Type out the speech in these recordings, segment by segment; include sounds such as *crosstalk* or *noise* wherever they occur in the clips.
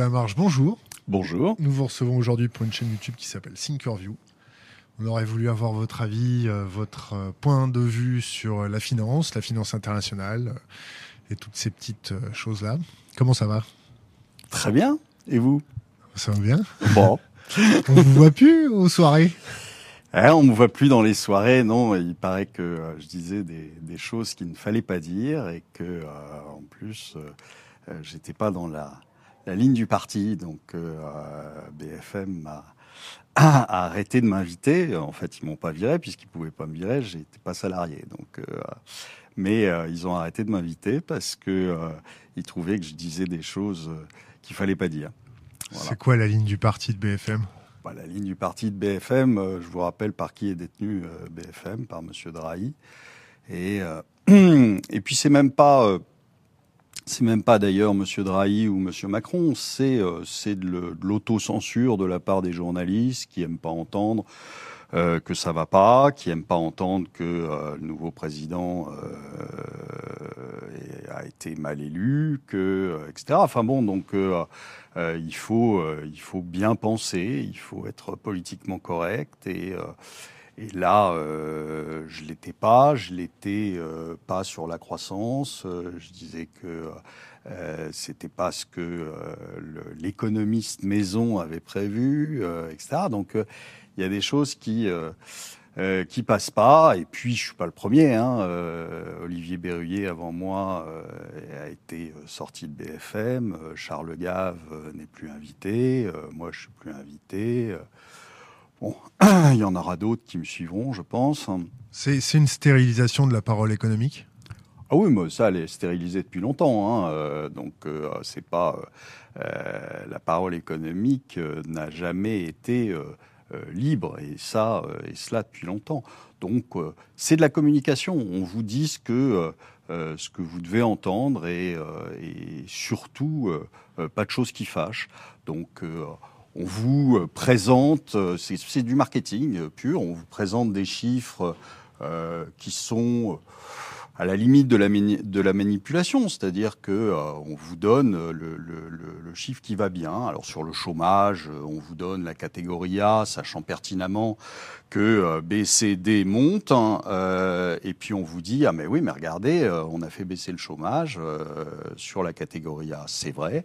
la Marge, bonjour. Bonjour. Nous vous recevons aujourd'hui pour une chaîne YouTube qui s'appelle Thinkerview. On aurait voulu avoir votre avis, euh, votre euh, point de vue sur la finance, la finance internationale euh, et toutes ces petites choses-là. Comment ça va? Très bien. Et vous? Ça va bien? Bon. *laughs* on vous voit plus aux soirées? Eh, On me voit plus dans les soirées, non. Il paraît que je disais des, choses qu'il ne fallait pas dire et que, en plus, j'étais pas dans la, la ligne du parti. Donc BFM m'a a arrêté de m'inviter. En fait, ils m'ont pas viré puisqu'ils pouvaient pas me virer. J'étais pas salarié. Donc, euh, mais euh, ils ont arrêté de m'inviter parce que euh, ils trouvaient que je disais des choses qu'il fallait pas dire. C'est quoi la ligne du parti de BFM bah, La ligne du parti de BFM, je vous rappelle par qui est détenu BFM, par Monsieur Drahi. Et, *clears throat* et puis c'est même pas c'est même pas d'ailleurs M. Drahi ou M. Macron, c'est euh, de l'autocensure de la part des journalistes qui aiment pas entendre euh, que ça va pas, qui aiment pas entendre que euh, le nouveau président a été mal élu, que etc. Enfin bon, donc il faut il faut bien penser, il faut être politiquement correct et et là, euh, je l'étais pas, je l'étais euh, pas sur la croissance. Euh, je disais que euh, c'était pas ce que l'économiste maison avait prévu, etc. Donc il y a des choses qui euh, qui passent pas. Et puis, je suis pas le premier. Hein. Olivier Berruyer, avant moi, a été sorti de BFM. Charles Gave n'est plus invité. moi, je suis plus invité. Bon, *clears throat* il y en aura d'autres qui me suivront, je pense. C'est une stérilisation de la parole économique? Ah oui, mais ça, elle est stérilisée depuis longtemps. Hein. Euh, donc, euh, c'est pas euh, la parole économique n'a jamais été libre, et ça, et cela depuis longtemps. Donc, c'est de la communication. On vous dit ce que ce que vous devez entendre, et, et surtout pas de choses qui fâchent. Donc on vous euh, présente, euh, c'est du marketing euh, pur, on vous présente des chiffres qui sont à la limite de la, de la manipulation, c'est-à-dire que on vous donne le, chiffre qui va bien. Alors sur le chômage, on vous donne la catégorie A, sachant pertinemment que B, C, D montent, hein, et puis on vous dit ah mais oui mais regardez, on a fait baisser le chômage sur la catégorie A, c'est vrai.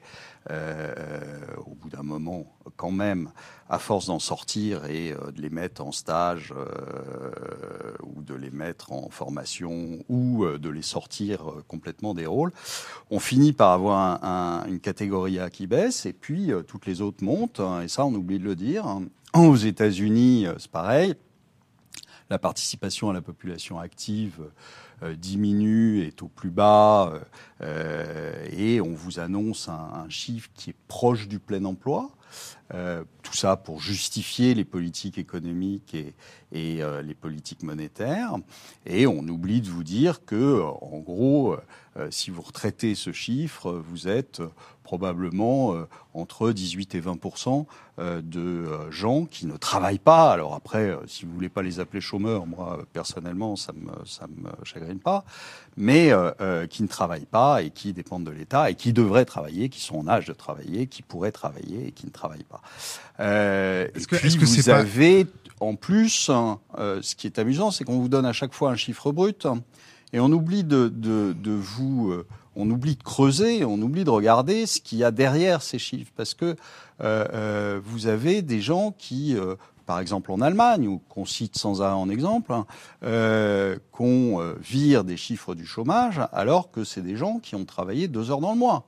au bout d'un moment, quand même, à force d'en sortir et euh, de les mettre en stage euh, ou de les mettre en formation ou euh, de les sortir complètement des rôles, on finit par avoir une catégorie A qui baisse et puis toutes les autres montent. Hein, et ça, on oublie de le dire. Aux États-Unis, c'est pareil. La participation à la population active diminue, est au plus bas, et on vous annonce un, chiffre qui est proche du plein emploi. Euh, tout ça pour justifier les politiques économiques et, et euh, les politiques monétaires. Et on oublie de vous dire que, en gros, euh, si vous retraitez ce chiffre, vous êtes probablement entre 18 et 20% de gens qui ne travaillent pas. Alors après, si vous voulez pas les appeler chômeurs, moi personnellement, ça me ça me chagrine pas, mais qui ne travaillent pas et qui dépendent de l'État et qui devraient travailler, qui sont en âge de travailler, qui pourraient travailler et qui ne travaillent pas. Euh, est-ce que, vous avez en plus, hein, euh, ce qui est amusant, c'est qu'on vous donne à chaque fois un chiffre brut et on oublie de, de, de vous, euh, on oublie de creuser, on oublie de regarder ce qu'il y a derrière ces chiffres, parce que euh, euh vous avez des gens qui par exemple en Allemagne, ou qu'on cite sans arrêt en exemple, hein, euh, qu'on vire des chiffres du chômage alors que c'est des gens qui ont travaillé deux heures dans le mois.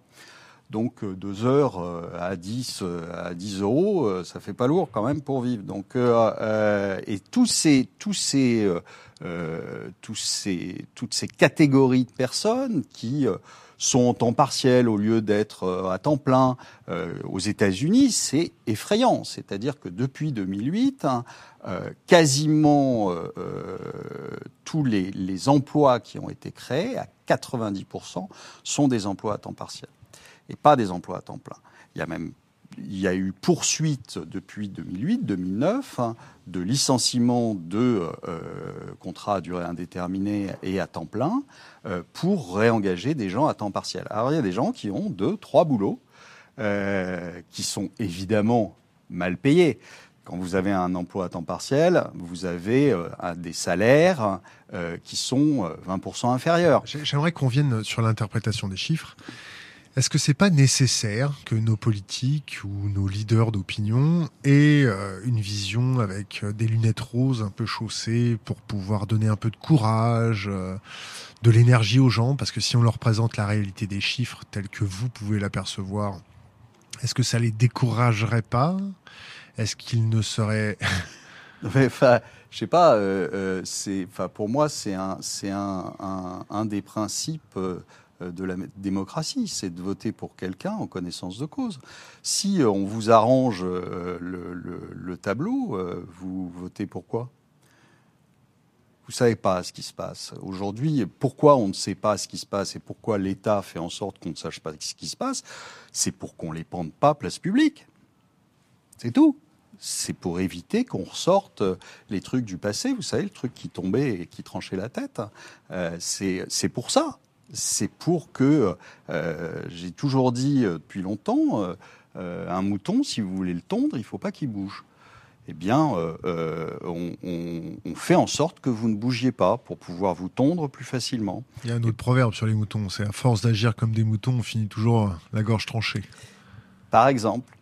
Donc euh, deux heures euh, à 10 euh, à 10 euros, ça fait pas lourd quand même pour vivre. Donc et tous ces tous ces tous ces toutes ces catégories de personnes qui sont en temps partiel au lieu d'être à temps plein aux États-Unis, c'est effrayant. C'est-à-dire que depuis 2008, hein, quasiment tous les, les emplois qui ont été créés, à 90%, sont des emplois à temps partiel et pas des emplois à temps plein. Il y a même il y a eu poursuite depuis 2008-2009 hein, de licenciement de euh, contrats à durée indéterminée et à temps plein euh, pour réengager des gens à temps partiel. Alors il y a des gens qui ont deux, trois boulots qui sont évidemment mal payés. Quand vous avez un emploi à temps partiel, vous avez des salaires qui sont 20% inférieurs. J'aimerais qu'on vienne sur l'interprétation des chiffres. Est-ce que c'est pas nécessaire que nos politiques ou nos leaders d'opinion aient euh, une vision avec euh, des lunettes roses un peu chaussées pour pouvoir donner un peu de courage, euh, de l'énergie aux gens? Parce que si on leur présente la réalité des chiffres tels que vous pouvez l'apercevoir, est-ce que ça les découragerait pas? Est-ce qu'ils ne seraient *laughs* Enfin, je sais pas. pour moi, c'est un, un, un, des principes de la démocratie, c'est de voter pour quelqu'un en connaissance de cause. Si euh, on vous arrange euh, le, tableau, vous votez pour quoi? Vous savez pas ce qui se passe. Aujourd'hui, pourquoi on ne sait pas ce qui se passe et pourquoi l'État fait en sorte qu'on ne sache pas ce qui se passe, c'est pour qu'on les pende pas place publique. C'est tout. C'est pour éviter qu'on ressorte les trucs du passé, vous savez, le truc qui tombait et qui tranchait la tête. c'est pour ça c'est pour que, euh, j'ai toujours dit euh, depuis longtemps, euh, un mouton, si vous voulez le tondre, il ne faut pas qu'il bouge. Eh bien, on, fait en sorte que vous ne bougiez pas pour pouvoir vous tondre plus facilement. Il y a un autre proverbe sur les moutons, c'est à force d'agir comme des moutons, on finit toujours la gorge tranchée. Par exemple.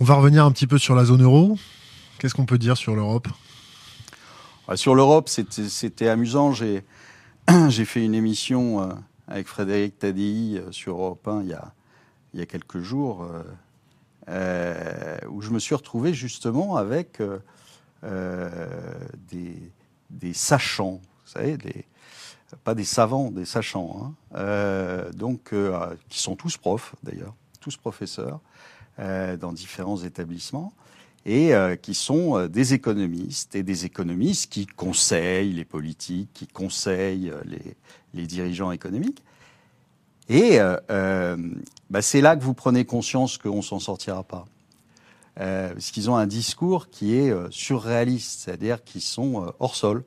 On va revenir un petit peu sur la zone euro. Qu'est-ce qu'on peut dire sur l'Europe? Sur l'Europe, c'était amusant. J'ai *clears throat* j'ai fait une émission euh, avec Frédéric Tadei euh, sur Europe 1 il y a, il y a quelques jours, euh, où je me suis retrouvé justement avec des, des, sachants, vous savez, pas des savants, des sachants, hein, donc, qui sont tous profs d'ailleurs, tous professeurs dans différents établissements et euh, qui sont euh, des économistes et des économistes qui conseillent les politiques, qui conseillent euh, les, dirigeants économiques. Et bah, c'est là que vous prenez conscience qu'on s'en sortira pas. parce qu'ils ont un discours qui est surréaliste, c'est-à-dire qu'ils sont hors sol.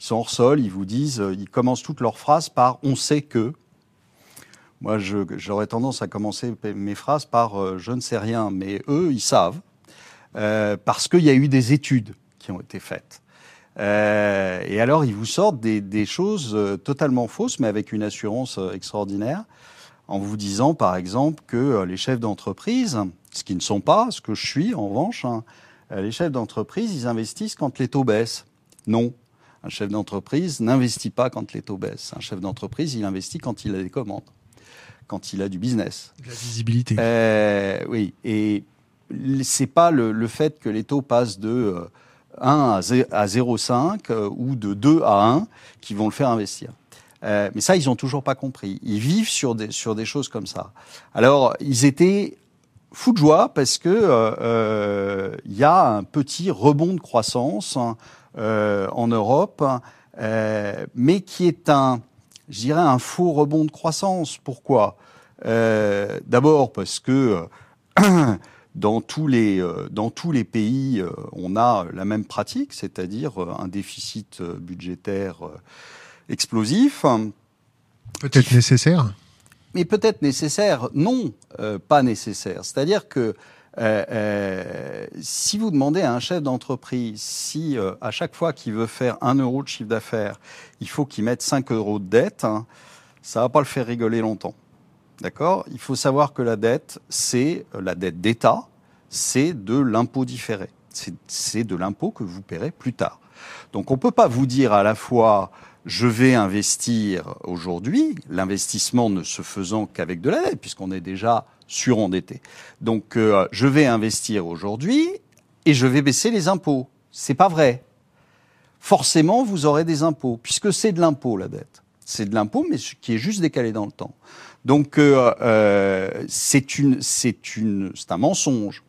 Ils sont hors sol, ils vous disent, ils commencent toutes leurs phrases par on sait que. Moi, j'aurais tendance à commencer mes phrases par je ne sais rien, mais eux, ils savent. Euh, parce qu'il y a eu des études qui ont été faites. Euh, et alors, ils vous sortent des, des, choses euh, totalement fausses, mais avec une assurance extraordinaire, en vous disant, par exemple, que les chefs d'entreprise, ce qui ne sont pas, ce que je suis en revanche, hein, les chefs d'entreprise, ils investissent quand les taux baissent. Non. Un chef d'entreprise n'investit pas quand les taux baissent. Un chef d'entreprise, il investit quand il a des commandes, quand il a du business. La visibilité. Euh, oui. Et c'est pas le, fait que les taux passent de 1 euh, à 0,5 euh, ou de 2 à 1 qui vont le faire investir. Euh, mais ça, ils ont toujours pas compris. Ils vivent sur des, sur des choses comme ça. Alors, ils étaient fous de joie parce que il y a un petit rebond de croissance en Europe, mais qui est un, un faux rebond de croissance. Pourquoi? D'abord parce que *clears throat* dans tous les, euh, dans tous les pays, euh, on a la même pratique, c'est-à-dire euh, un déficit budgétaire explosif. Peut-être nécessaire Mais peut-être nécessaire, non, pas nécessaire. C'est-à-dire que si vous demandez à un chef d'entreprise si à chaque fois qu'il veut faire un euro de chiffre d'affaires, il faut qu'il mette 5 euros de dette, hein, ça va pas le faire rigoler longtemps. D'accord Il faut savoir que la dette, c'est euh, la dette d'État, c'est de l'impôt différé. C'est de l'impôt que vous paierez plus tard. Donc on ne peut pas vous dire à la fois je vais investir aujourd'hui, l'investissement ne se faisant qu'avec de la dette, puisqu'on est déjà surendetté. Donc euh, je vais investir aujourd'hui et je vais baisser les impôts. C'est pas vrai. Forcément, vous aurez des impôts, puisque c'est de l'impôt la dette. C'est de l'impôt, mais qui est juste décalé dans le temps. Donc euh, euh, c'est une, c'est une, c'est un mensonge.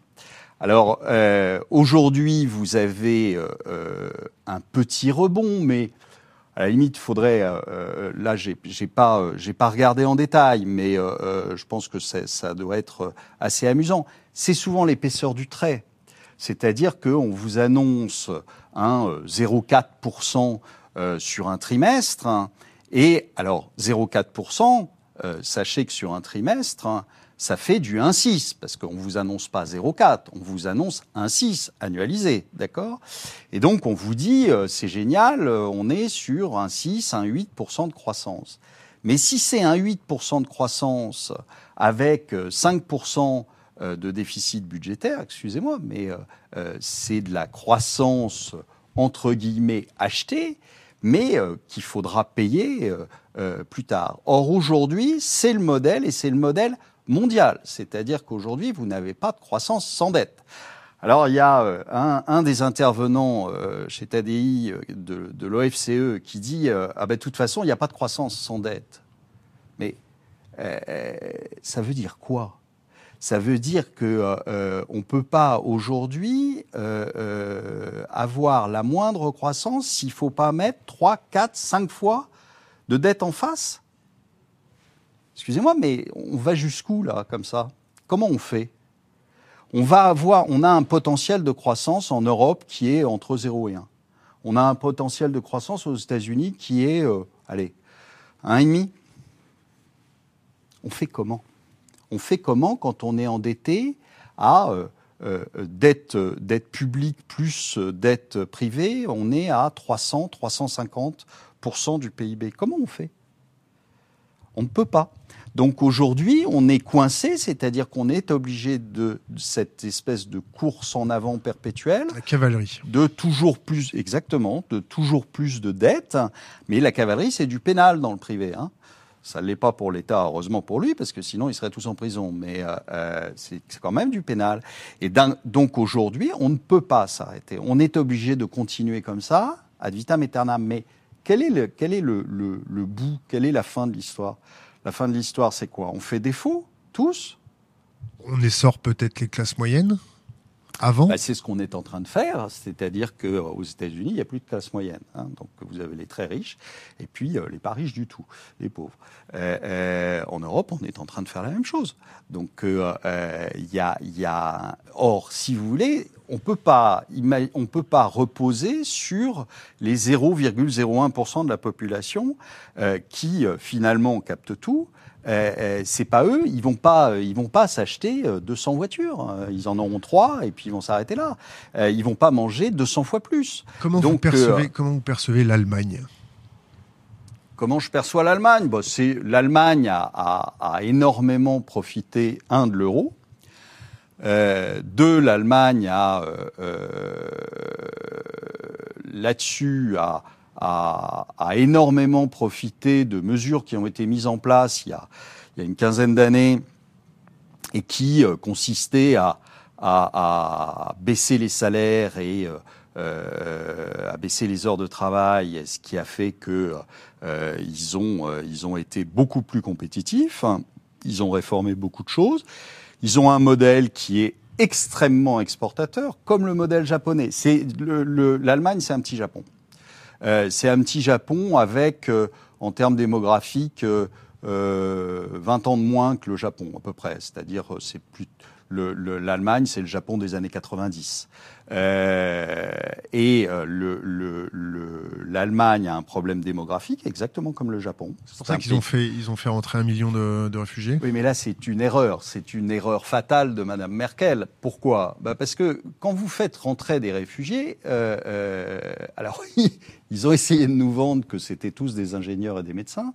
Alors euh, aujourd'hui, vous avez euh, un petit rebond, mais à la limite, faudrait. Euh, là, j'ai, j'ai pas, j'ai pas regardé en détail, mais je pense que ça doit être assez amusant. C'est souvent l'épaisseur du trait, c'est-à-dire qu'on vous annonce un 0,4% sur un trimestre, hein, et alors 0,4%. Euh, sachez que sur un trimestre, hein, ça fait du 1,6, parce qu'on ne vous annonce pas 0,4, on vous annonce 1,6 annualisé, d'accord? Et donc on vous dit, euh, c'est génial, euh, on est sur un 6, un 8% de croissance. Mais si c'est un 8% de croissance avec 5% euh, de déficit budgétaire, excusez-moi, mais c'est de la croissance entre guillemets achetée, mais qu'il faudra payer plus tard. Or aujourd'hui, c'est le modèle et c'est le modèle mondiale. C'est-à-dire qu'aujourd'hui, vous n'avez pas de croissance sans dette. Alors, il y a euh, un, des intervenants euh, chez TADI euh, de, l'OFCE qui dit Ah ben, de toute façon, il n'y a pas de croissance sans dette. Mais ça veut dire quoi? Ça veut dire que on ne peut pas aujourd'hui avoir la moindre croissance s'il faut pas mettre 3, 4, 5 fois de dette en face? Excusez-moi, mais on va jusqu'où là, comme ça? Comment on fait? On va avoir, on a un potentiel de croissance en Europe qui est entre 0 et 1. On a un potentiel de croissance aux États-Unis qui est, euh, allez, 1,5. On fait comment? On fait comment quand on est endetté à euh, euh, dette, dette publique plus dette privée On est à 300, 350% du PIB. Comment on fait? On ne peut pas. Donc aujourd'hui, on est coincé, c'est-à-dire qu'on est obligé de, cette espèce de course en avant perpétuelle. La cavalerie. De toujours plus, exactement, de toujours plus de dettes. Mais la cavalerie, c'est du pénal dans le privé. Hein. Ça ne l'est pas pour l'État, heureusement pour lui, parce que sinon ils seraient tous en prison. Mais euh, euh, c'est quand même du pénal. Et donc aujourd'hui, on ne peut pas s'arrêter. On est obligé de continuer comme ça, ad vitam aeternam. Mais quel est le, quel est le, le bout? Quelle est la fin de l'histoire? La fin de l'histoire, c'est quoi? On fait défaut, tous? On essore peut-être les classes moyennes? Avant bah, C'est ce qu'on est en train de faire, c'est-à-dire qu'aux États-Unis, il n'y a plus de classe moyenne. Hein. donc vous avez les très riches et puis euh, les pas riches du tout, les pauvres. Euh, euh, en Europe, on est en train de faire la même chose. Donc il y a, y a... Or, si vous voulez, on peut pas, on peut pas reposer sur les 0,01% de la population qui finalement capte tout euh, euh, c'est pas eux, ils vont pas, euh, ils vont pas s'acheter 200 voitures. Ils en auront trois et puis ils vont s'arrêter là. ils vont pas manger 200 fois plus. Comment vous percevez, comment vous percevez l'Allemagne? Comment je perçois l'Allemagne? Bon, c'est l'Allemagne a, énormément profité un de l'euro. deux, l'Allemagne a là-dessus a a, énormément profité de mesures qui ont été mises en place il y a, il y a une quinzaine d'années et qui euh, consistaient à, à, baisser les salaires et euh, euh, à baisser les heures de travail, ce qui a fait que euh, ils ont ils ont été beaucoup plus compétitifs. Ils ont réformé beaucoup de choses. Ils ont un modèle qui est extrêmement exportateur, comme le modèle japonais. C'est l'Allemagne, c'est un petit Japon. Euh, c'est un petit Japon avec, euh, en termes démographiques, 20 euh, ans de moins que le Japon à peu près. C'est-à-dire, c'est plus l'Allemagne, c'est le Japon des années 90. Euh, et euh, l'Allemagne a un problème démographique, exactement comme le Japon. C'est pour ça qu'ils ont fait, ils ont fait rentrer un million de, réfugiés. Oui, mais là, c'est une erreur. C'est une erreur fatale de Madame Merkel. Pourquoi? Bah Parce que quand vous faites rentrer des réfugiés, euh, alors *laughs* ils ont essayé de nous vendre que c'était tous des ingénieurs et des médecins.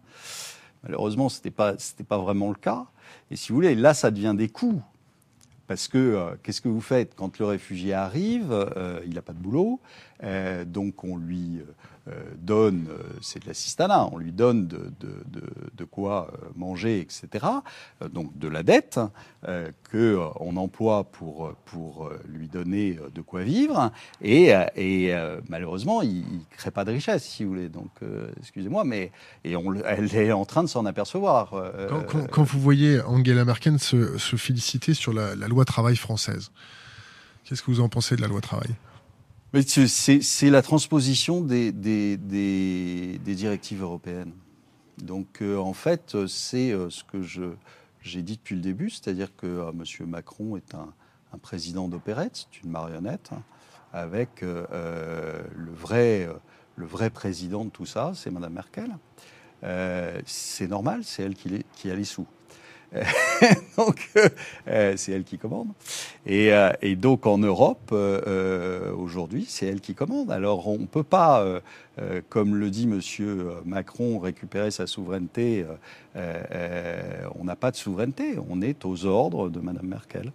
Malheureusement, c'était pas, c'était pas vraiment le cas. Et si vous voulez, là, ça devient des coûts. Parce que euh, qu'est-ce que vous faites quand le réfugié arrive euh, Il n'a pas de boulot, euh, donc on lui donne, c'est de l'assistanat, on lui donne de, de, quoi manger, etc. donc de la dette que on emploie pour pour lui donner de quoi vivre, et, et malheureusement il, ne crée pas de richesse, si vous voulez. Donc excusez-moi, mais et on, elle est en train de s'en apercevoir. Quand, vous voyez Angela Merkel se, se féliciter sur la, la loi travail française. Qu'est-ce que vous en pensez de la loi travail? C'est la transposition des, directives européennes. Donc euh, en fait, c'est euh, ce que j'ai dit depuis le début, c'est-à-dire que euh, M. Macron est un, président d'opérette, c'est une marionnette, avec le, vrai, président de tout ça, c'est Mme Merkel. c'est normal, c'est elle qui a les sous. *laughs* donc, c'est elle qui commande. Et, et donc, en Europe, aujourd'hui, c'est elle qui commande. Alors, on ne peut pas, comme le dit Monsieur Macron, récupérer sa souveraineté. on n'a pas de souveraineté. On est aux ordres de Madame Merkel.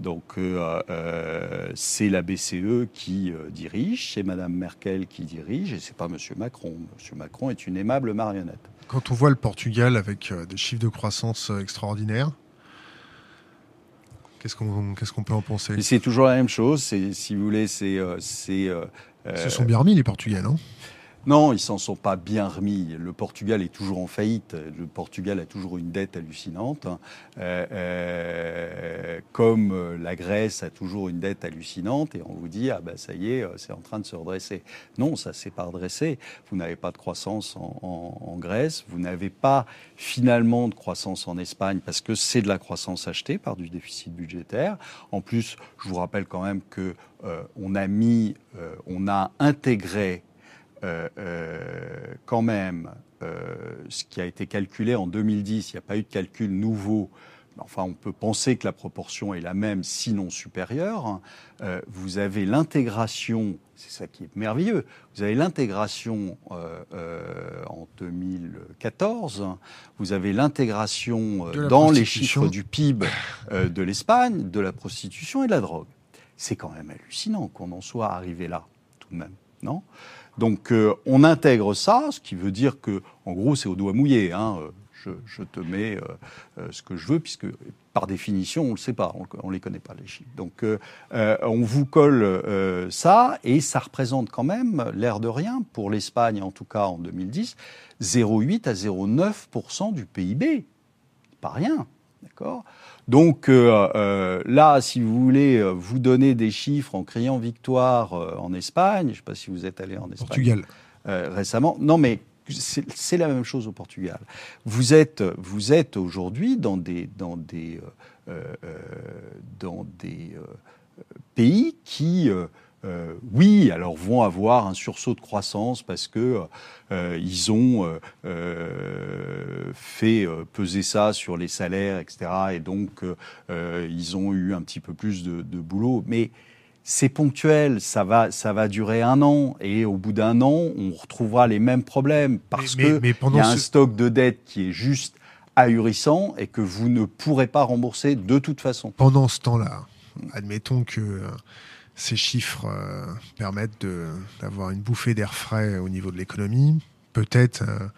Donc euh, euh, c'est la BCE qui euh, dirige, c'est Madame Merkel qui dirige, et c'est pas Monsieur Macron. Monsieur Macron est une aimable marionnette. Quand on voit le Portugal avec des chiffres de croissance extraordinaires, qu'est-ce qu'on peut en penser? C'est toujours la même chose. si vous voulez, c'est c'est. se sont bien remis les Portugais, non? Non, ils s'en sont pas bien remis. Le Portugal est toujours en faillite. Le Portugal a toujours une dette hallucinante, euh, euh, comme euh, la Grèce a toujours une dette hallucinante. Et on vous dit ah ben ça y est, c'est en train de se redresser. Non, ça s'est pas redressé. Vous n'avez pas de croissance en, Grèce. Vous n'avez pas finalement de croissance en Espagne parce que c'est de la croissance achetée par du déficit budgétaire. En plus, je vous rappelle quand même que on a mis, on a intégré euh, euh, quand même euh, ce qui a été calculé en 2010, il n'y a pas eu de calcul nouveau. Enfin, on peut penser que la proportion est la même, sinon supérieure. vous avez l'intégration, c'est ça qui est merveilleux, vous avez l'intégration en 2014, vous avez l'intégration dans les chiffres du PIB de l'Espagne, de la prostitution et de la drogue. C'est quand même hallucinant qu'on en soit arrivé là, tout de même, non? Donc euh, on intègre ça, ce qui veut dire que, en gros, c'est au doigt mouillé. Hein. Je, te mets euh, euh, ce que je veux, puisque par définition, on ne le sait pas, on ne les connaît pas, les chiffres. Donc on vous colle ça, et ça représente quand même, l'air de rien, pour l'Espagne en tout cas en 2010, 0,8 à 0,9% du PIB. Pas rien, d'accord? Donc euh, euh, là, si vous voulez euh, vous donner des chiffres en criant victoire en Espagne, je ne sais pas si vous êtes allé en Espagne. Portugal. récemment. Non, mais c'est la même chose au Portugal. Vous êtes, vous êtes aujourd'hui dans des, dans des, dans des pays qui euh, oui, alors vont avoir un sursaut de croissance parce que euh, ils ont euh, fait peser ça sur les salaires, etc. Et donc ils ont eu un petit peu plus de, boulot, mais c'est ponctuel, ça va, ça va durer un an, et au bout d'un an, on retrouvera les mêmes problèmes parce qu'il y a un stock de dette qui est juste ahurissant et que vous ne pourrez pas rembourser de toute façon. Pendant ce temps-là, admettons que ces chiffres euh, permettent d'avoir une bouffée d'air frais au niveau de l'économie. Peut-être euh,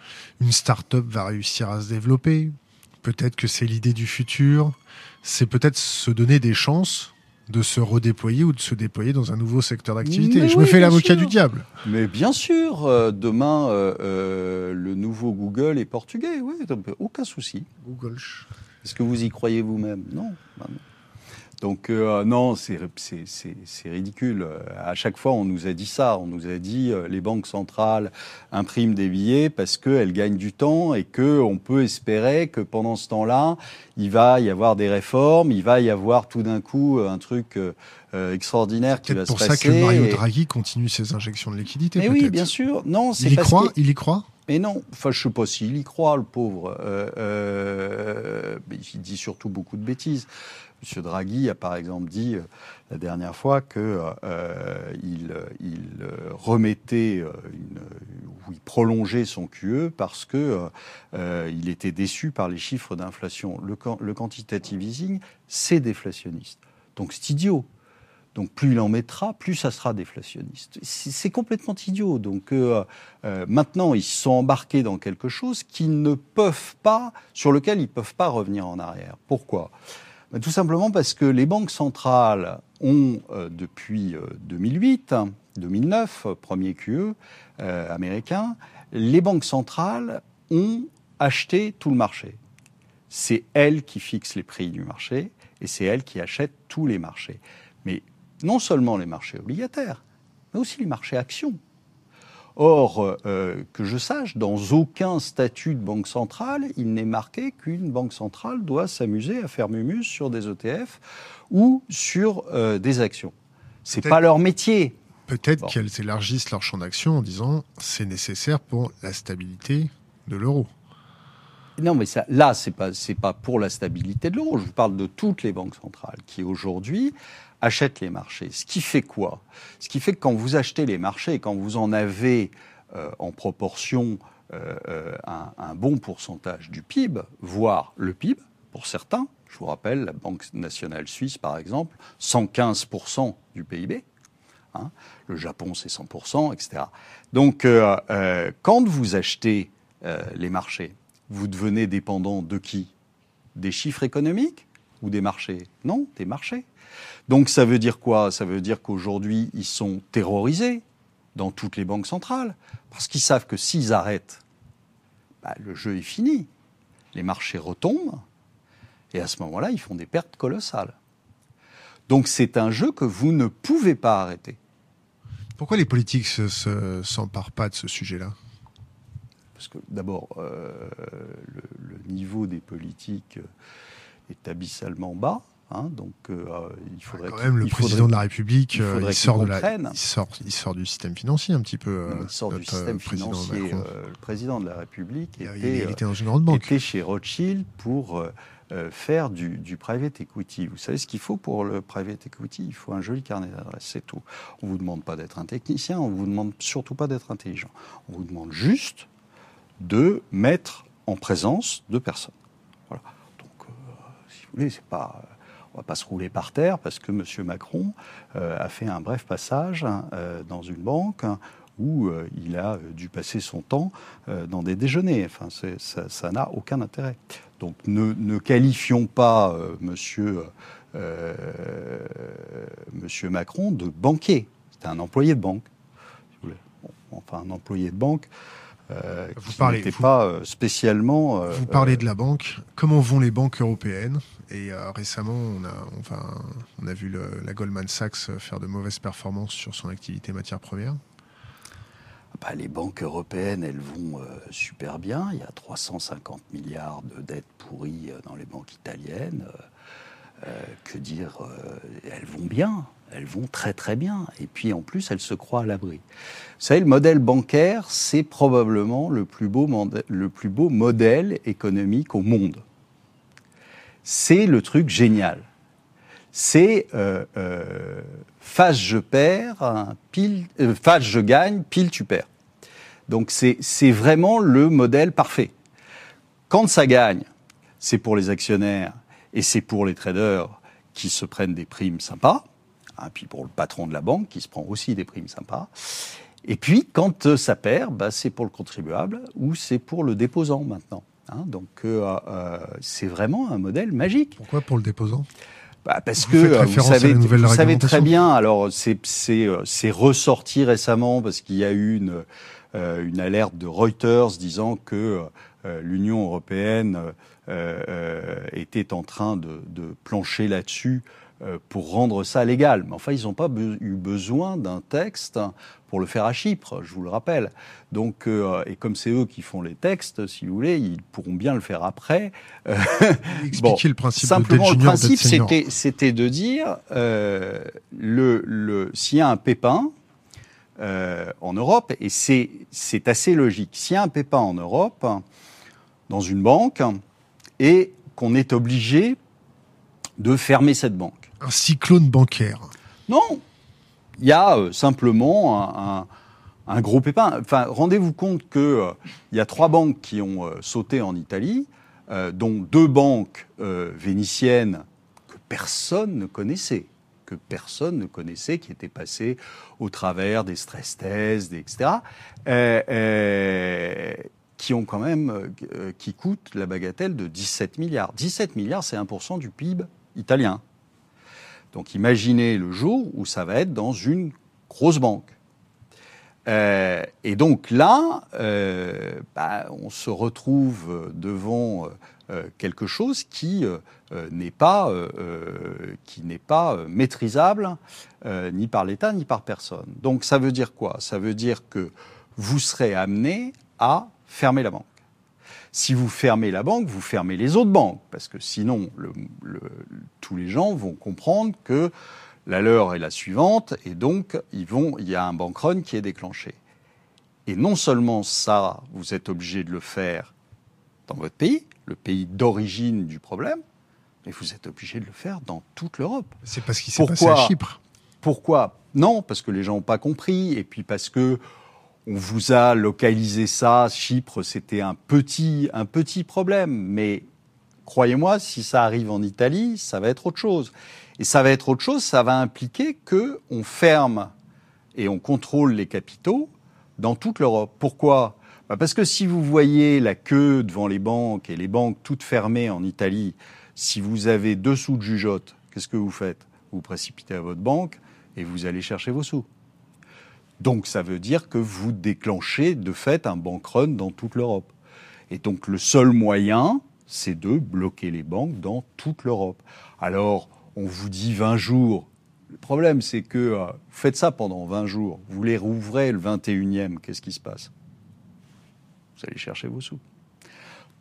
une start-up va réussir à se développer. Peut-être que c'est l'idée du futur. C'est peut-être se donner des chances de se redéployer ou de se déployer dans un nouveau secteur d'activité. Je me fais l'avocat du diable. Mais bien sûr, euh, demain, le nouveau Google est portugais, oui, aucun souci. Google. Est-ce que vous y croyez vous-même? Non. Bah non. Donc euh, non, c'est ridicule. À chaque fois, on nous a dit ça. On nous a dit euh, les banques centrales impriment des billets parce qu'elles gagnent du temps et qu'on peut espérer que pendant ce temps-là, il va y avoir des réformes, il va y avoir tout d'un coup un truc euh, extraordinaire qui va se passer. C'est pour ça que Mario Draghi continue ses injections de liquidité. Mais oui, bien sûr. Non, il y croit. Il y croit? Mais non, enfin je sais pas s'il y croit, le pauvre. mais il dit surtout beaucoup de bêtises. M. Draghi a par exemple dit euh, la dernière fois qu'il euh, il, remettait euh, ou il prolongeait son QE parce que il était déçu par les chiffres d'inflation. Le, quantitative easing, c'est déflationniste. Donc c'est idiot. Donc plus il en mettra, plus ça sera déflationniste. C'est complètement idiot. Donc maintenant, ils sont embarqués dans quelque chose qu'ils ne peuvent pas, sur lequel ils ne peuvent pas revenir en arrière. Pourquoi? Tout simplement parce que les banques centrales ont, euh, depuis 2008, euh, 2009, premier QE euh, américain, les banques centrales ont acheté tout le marché. C'est elles qui fixent les prix du marché et c'est elles qui achètent tous les marchés. Non seulement les marchés obligataires, mais aussi les marchés actions. Or, euh, que je sache, dans aucun statut de banque centrale, il n'est marqué qu'une banque centrale doit s'amuser à faire mumus sur des ETF ou sur euh, des actions. C'est pas leur métier. Peut-être qu'elles élargissent leur champ d'action en disant c'est nécessaire pour la stabilité de l'euro. Non, mais ça, là, c'est pas pas pour la stabilité de l'euro. Je vous parle de toutes les banques centrales qui aujourd'hui achètent les marchés. Ce qui fait quoi? Ce qui fait que quand vous achetez les marchés, quand vous en avez euh, en proportion euh, euh, un, bon pourcentage du PIB, voire le PIB pour certains. Je vous rappelle, la Banque nationale suisse, par exemple, 115% du PIB. Hein. Le Japon, c'est 100%, etc. Donc, quand vous achetez les marchés, vous devenez dépendant de qui? Des chiffres économiques? Ou des marchés Non, des marchés. Donc, ça veut dire quoi? Ça veut dire qu'aujourd'hui, ils sont terrorisés dans toutes les banques centrales, parce qu'ils savent que s'ils arrêtent, bah, le jeu est fini. Les marchés retombent, et à ce moment-là, ils font des pertes colossales. Donc c'est un jeu que vous ne pouvez pas arrêter. Pourquoi les politiques ne s'emparent pas de ce sujet-là? Parce que d'abord, euh, le, le, niveau des politiques est abyssalement bas. Hein, donc euh, il faudrait quand même le président faudrait, de la République, il, il sort de la, il sort, il sort du système financier un petit peu. Euh, il sort du système financier. Euh, le président de la République était, était dans une grande banque. était chez Rothschild pour faire du, du, private equity. Vous savez ce qu'il faut pour le private equity? Il faut un joli carnet d'adresses, c'est tout. On vous demande pas d'être un technicien, on vous demande surtout pas d'être intelligent. On vous demande juste de mettre en présence de personnes. Voilà. Donc, si vous voulez, c'est pas on va pas se rouler par terre parce que M. Macron euh, a fait un bref passage euh, dans une banque où euh, il a dû passer son temps dans des déjeuners. Ça n'a aucun intérêt. Donc ne, qualifions pas Monsieur, Monsieur Macron de banquier. C'est un employé de banque. Enfin, un employé de banque. Euh, vous parlez vous, pas spécialement. Euh, vous parlez de la banque. Comment vont les banques européennes? Et euh, récemment, on a, enfin, on a vu le, la Goldman Sachs faire de mauvaises performances sur son activité matière première. Bah, les banques européennes, elles vont euh, super bien. Il y a 350 milliards de dettes pourries dans les banques italiennes. que dire Elles vont bien elles vont très très bien. Et puis en plus, elles se croient à l'abri. Vous savez, le modèle bancaire, c'est probablement le plus, beau le plus beau modèle économique au monde. C'est le truc génial. C'est euh, euh, face je perds, pile, euh, face je gagne, pile tu perds. Donc c'est vraiment le modèle parfait. Quand ça gagne, c'est pour les actionnaires et c'est pour les traders qui se prennent des primes sympas. Hein, puis pour le patron de la banque qui se prend aussi des primes sympas. Et puis quand euh, ça perd, bah, c'est pour le contribuable ou c'est pour le déposant maintenant. Hein. donc euh, euh, c'est vraiment un modèle magique. Pourquoi pour le déposant? Bah parce vous que vous savez, vous savez très bien. Alors c'est ressorti récemment parce qu'il y a eu une euh, une alerte de Reuters disant que l'Union européenne était en train de, de plancher là-dessus pour rendre ça légal. Mais enfin, ils n'ont pas eu besoin d'un texte pour le faire à Chypre, je vous le rappelle. Donc, euh, et comme c'est eux qui font les textes, si vous voulez, ils pourront bien le faire après. Euh, le principe. Simplement, le principe, c'était, de dire, euh, le, le, s'il y a un pépin euh, en Europe, et c'est assez logique, s'il y a un pépin en Europe, dans une banque, et qu'on est obligé de fermer cette banque un cyclone bancaire. Non, il y a euh, simplement un, gros pépin. Enfin, rendez-vous compte qu'il euh, y a trois banques qui ont euh, sauté en Italie, dont deux banques vénitiennes que personne ne connaissait que personne ne connaissait, qui étaient passées au travers des stress tests, etc., qui ont quand même, qui coûtent la bagatelle de 17 milliards. 17 milliards, c'est 1% du PIB italien. Donc imaginez le jour où ça va être dans une grosse banque. Euh, et donc là, euh, bah, on se retrouve devant euh, quelque chose qui n'est pas, qui n'est pas maîtrisable ni par l'État ni par personne. Donc ça veut dire quoi? Ça veut dire que vous serez amené à fermer la banque. Si vous fermez la banque, vous fermez les autres banques, parce que sinon, le, le, tous les gens vont comprendre que la leur est la suivante, et donc ils vont, il y a un bank run qui est déclenché. Et non seulement ça, vous êtes obligé de le faire dans votre pays, le pays d'origine du problème, mais vous êtes obligé de le faire dans toute l'Europe. C'est parce qu'il s'est passé à Chypre. Pourquoi? Non, parce que les gens n'ont pas compris, et puis parce que on vous a localisé ça. Chypre, c'était un petit, un petit problème, mais croyez-moi, si ça arrive en Italie, ça va être autre chose. Et ça va être autre chose, ça va impliquer que on ferme et on contrôle les capitaux dans toute l'Europe. Pourquoi? Bah, Parce que si vous voyez la queue devant les banques et les banques toutes fermées en Italie, si vous avez deux sous de jugeote, qu'est-ce que vous faites? Vous précipitez à votre banque et vous allez chercher vos sous. Donc ça veut dire que vous déclenchez de fait un bank run dans toute l'Europe. Et donc le seul moyen, c'est de bloquer les banques dans toute l'Europe. Alors, on vous dit 20 jours. Le problème, c'est que euh, vous faites ça pendant 20 jours. Vous les rouvrez le 21e, qu'est-ce qui se passe? Vous allez chercher vos sous.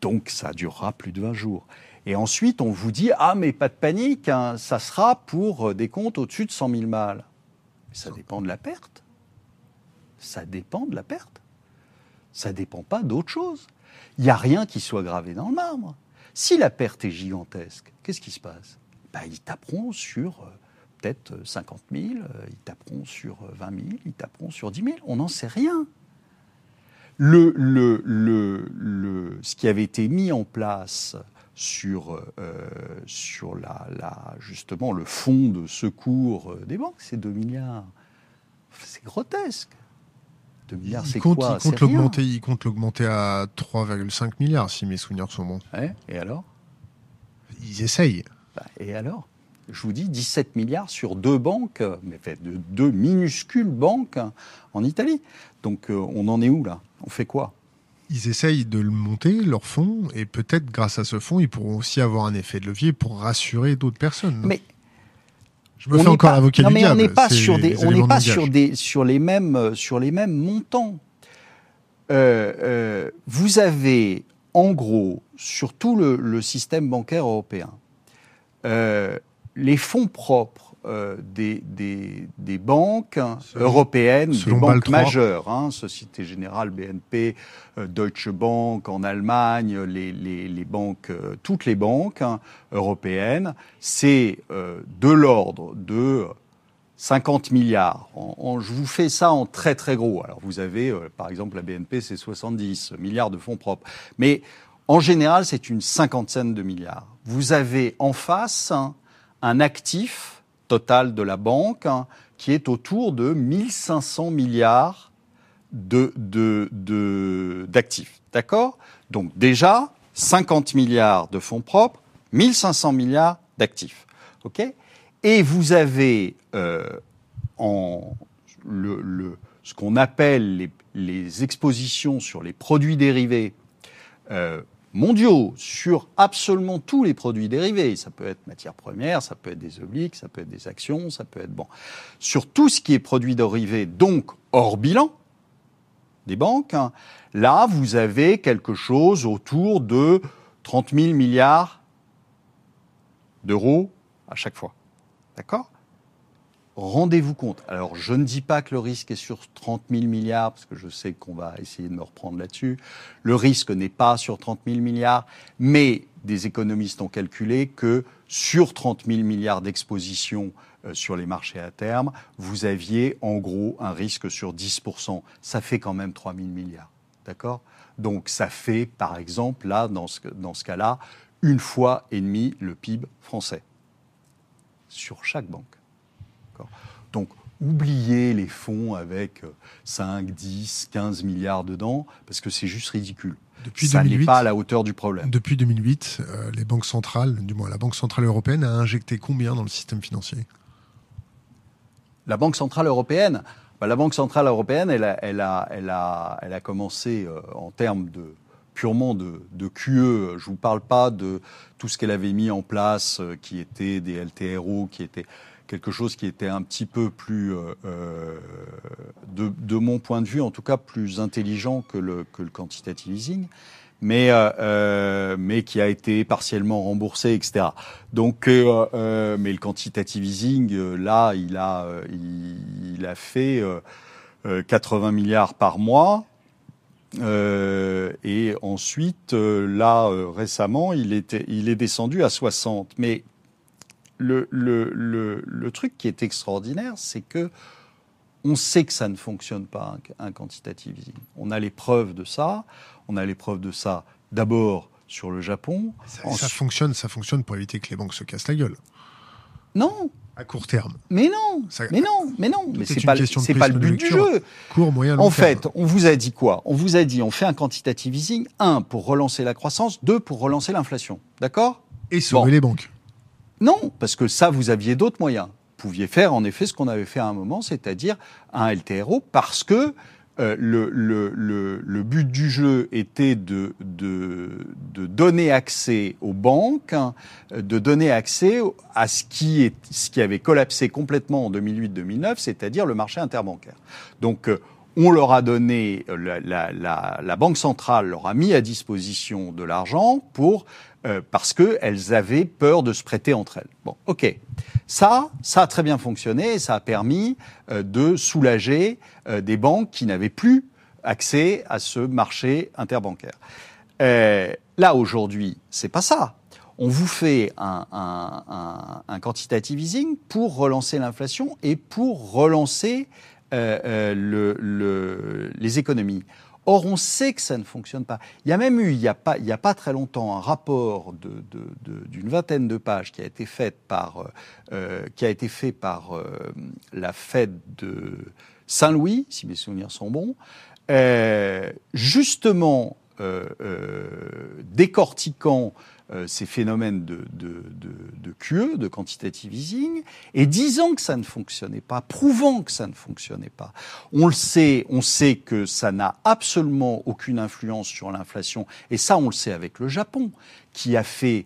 Donc, ça durera plus de 20 jours. Et ensuite, on vous dit Ah, mais pas de panique, hein, ça sera pour euh, des comptes au-dessus de 100 000 mal. ça dépend de la perte. Ça dépend de la perte. Ça ne dépend pas d'autre chose. Il n'y a rien qui soit gravé dans le marbre. Si la perte est gigantesque, qu'est-ce qui se passe? Ben, Ils taperont sur euh, peut-être 50 000, euh, ils taperont sur 20 000, ils taperont sur 10 000. On n'en sait rien. Le, le, le, ce qui avait été mis en place sur, euh, sur la, la, justement le fonds de secours euh, des banques, c'est 2 milliards. C'est grotesque. 2 milliards, c'est quoi il compte, l'augmenter, il compte l'augmenter à 3,5 milliards, si mes souvenirs sont bons. et alors? Ils essayent. Bah, et alors? Je vous dis 17 milliards sur deux banques, mais de deux minuscules banques en Italie. Donc euh, on en est où là? On fait quoi? Ils essayent de le monter, leur fonds, et peut-être grâce à ce fonds, ils pourront aussi avoir un effet de levier pour rassurer d'autres personnes. Mais je me fais encore avocat non, mais on n'est pas sur des, on n'est pas sur des, sur les mêmes, sur les mêmes montants. Euh, euh, vous avez en gros sur tout le, le système bancaire européen euh, les fonds propres euh, des, des, des, banques européennes, des banques majeures, hein, Société Générale, BNP, euh, Deutsche Bank en Allemagne, les, les, les banques, euh, toutes les banques hein, européennes, c'est de l'ordre de 50 milliards. En, je vous fais ça en très très gros. Alors vous avez, par exemple, la BNP, c'est 70 milliards de fonds propres. Mais en général, c'est une cinquantaine de milliards. Vous avez en face un actif total de la banque, hein, qui est autour de 1500 milliards d'actifs. De, D'accord? Donc déjà, 50 milliards de fonds propres, 1500 milliards d'actifs. OK? Et vous avez euh, en le, ce qu'on appelle les, les, expositions sur les produits dérivés euh, mondiaux sur absolument tous les produits dérivés. Ça peut être matière première, ça peut être des obliques, ça peut être des actions, ça peut être bon. Sur tout ce qui est produits dérivés, donc hors bilan des banques, hein, là vous avez quelque chose autour de 30 000 milliards d'euros à chaque fois. D'accord? Rendez-vous compte. Alors, je ne dis pas que le risque est sur 30 000 milliards, parce que je sais qu'on va essayer de me reprendre là-dessus. Le risque n'est pas sur 30 000 milliards, mais des économistes ont calculé que sur 30 000 milliards d'exposition euh, sur les marchés à terme, vous aviez en gros un risque sur 10% Ça fait quand même 3 000 milliards. D'accord? Donc, ça fait, par exemple, là, dans ce, dans ce cas-là, une fois et demie le PIB français sur chaque banque. Donc, oubliez les fonds avec 5, 10, 15 milliards dedans, parce que c'est juste ridicule. Depuis ça n'est pas à la hauteur du problème. Depuis 2008, euh, les banques centrales, du moins la Banque centrale européenne, a injecté combien dans le système financier? La Banque centrale européenne bah, La Banque centrale européenne, elle a, elle a, elle a, elle a commencé euh, en termes de purement de, de QE. Je vous parle pas de tout ce qu'elle avait mis en place, euh, qui était des LTRO, qui étaient quelque chose qui était un petit peu plus, euh, euh, de, de, mon point de vue, en tout cas plus intelligent que le, que le quantitative easing, mais, euh, mais qui a été partiellement remboursé, etc. Donc, mais le quantitative easing, là, il a, il, a fait 80 milliards par mois. Et ensuite, là, récemment, il, était, il est descendu à 60. Mais le, le, le, le truc qui est extraordinaire, c'est que on sait que ça ne fonctionne pas, un, quantitative easing. On a les preuves de ça. On a les preuves de ça d'abord sur le Japon. Ça, ça fonctionne, ça fonctionne pour éviter que les banques se cassent la gueule. Non, à court terme. Mais non, ça, mais non, mais non, mais c'est pas, c'est pas le but du jeu. Court, moyen, long En fait, on vous a dit quoi? On vous a dit, on fait un quantitative easing, un pour relancer la croissance, deux pour relancer l'inflation, d'accord? Et sauver bon. les banques. Non, parce que ça, vous aviez d'autres moyens. Vous pouviez faire en effet ce qu'on avait fait à un moment, c'est-à-dire un LTRO, parce que euh, le, le, le, le, but du jeu était de, de, de, donner accès aux banques, de donner accès à ce qui, est, ce qui avait collapsé complètement en 2008-2009, c'est-à-dire le marché interbancaire. Donc, euh, on leur a donné, la, la, la, la, Banque centrale leur a mis à disposition de l'argent pour euh, parce qu'elles avaient peur de se prêter entre elles. Bon, ok. Ça, ça a très bien fonctionné et ça a permis euh, de soulager euh, des banques qui n'avaient plus accès à ce marché interbancaire. Euh, là, aujourd'hui, c'est pas ça. On vous fait un, un, un quantitative easing pour relancer l'inflation et pour relancer euh, le, le, les économies. Or, on sait que ça ne fonctionne pas. Il y a même eu, il n'y a, a pas très longtemps, un rapport d'une de, de, vingtaine de pages qui a été fait par, euh, qui a été fait par euh, la Fed de Saint-Louis, si mes souvenirs sont bons, euh, justement euh, euh, décortiquant euh, ces phénomènes de, de, de, de QE, de quantitative easing, et disant que ça ne fonctionnait pas, prouvant que ça ne fonctionnait pas. On le sait, on sait que ça n'a absolument aucune influence sur l'inflation, et ça on le sait avec le Japon, qui a fait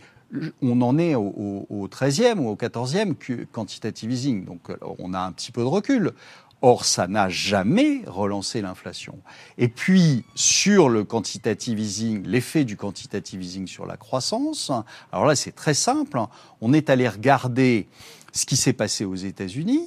on en est au, au, au 13e ou au 14e quantitative easing, donc on a un petit peu de recul. Or, ça n'a jamais relancé l'inflation. Et puis, sur le quantitative easing, l'effet du quantitative easing sur la croissance, alors là, c'est très simple. On est allé regarder ce qui s'est passé aux États-Unis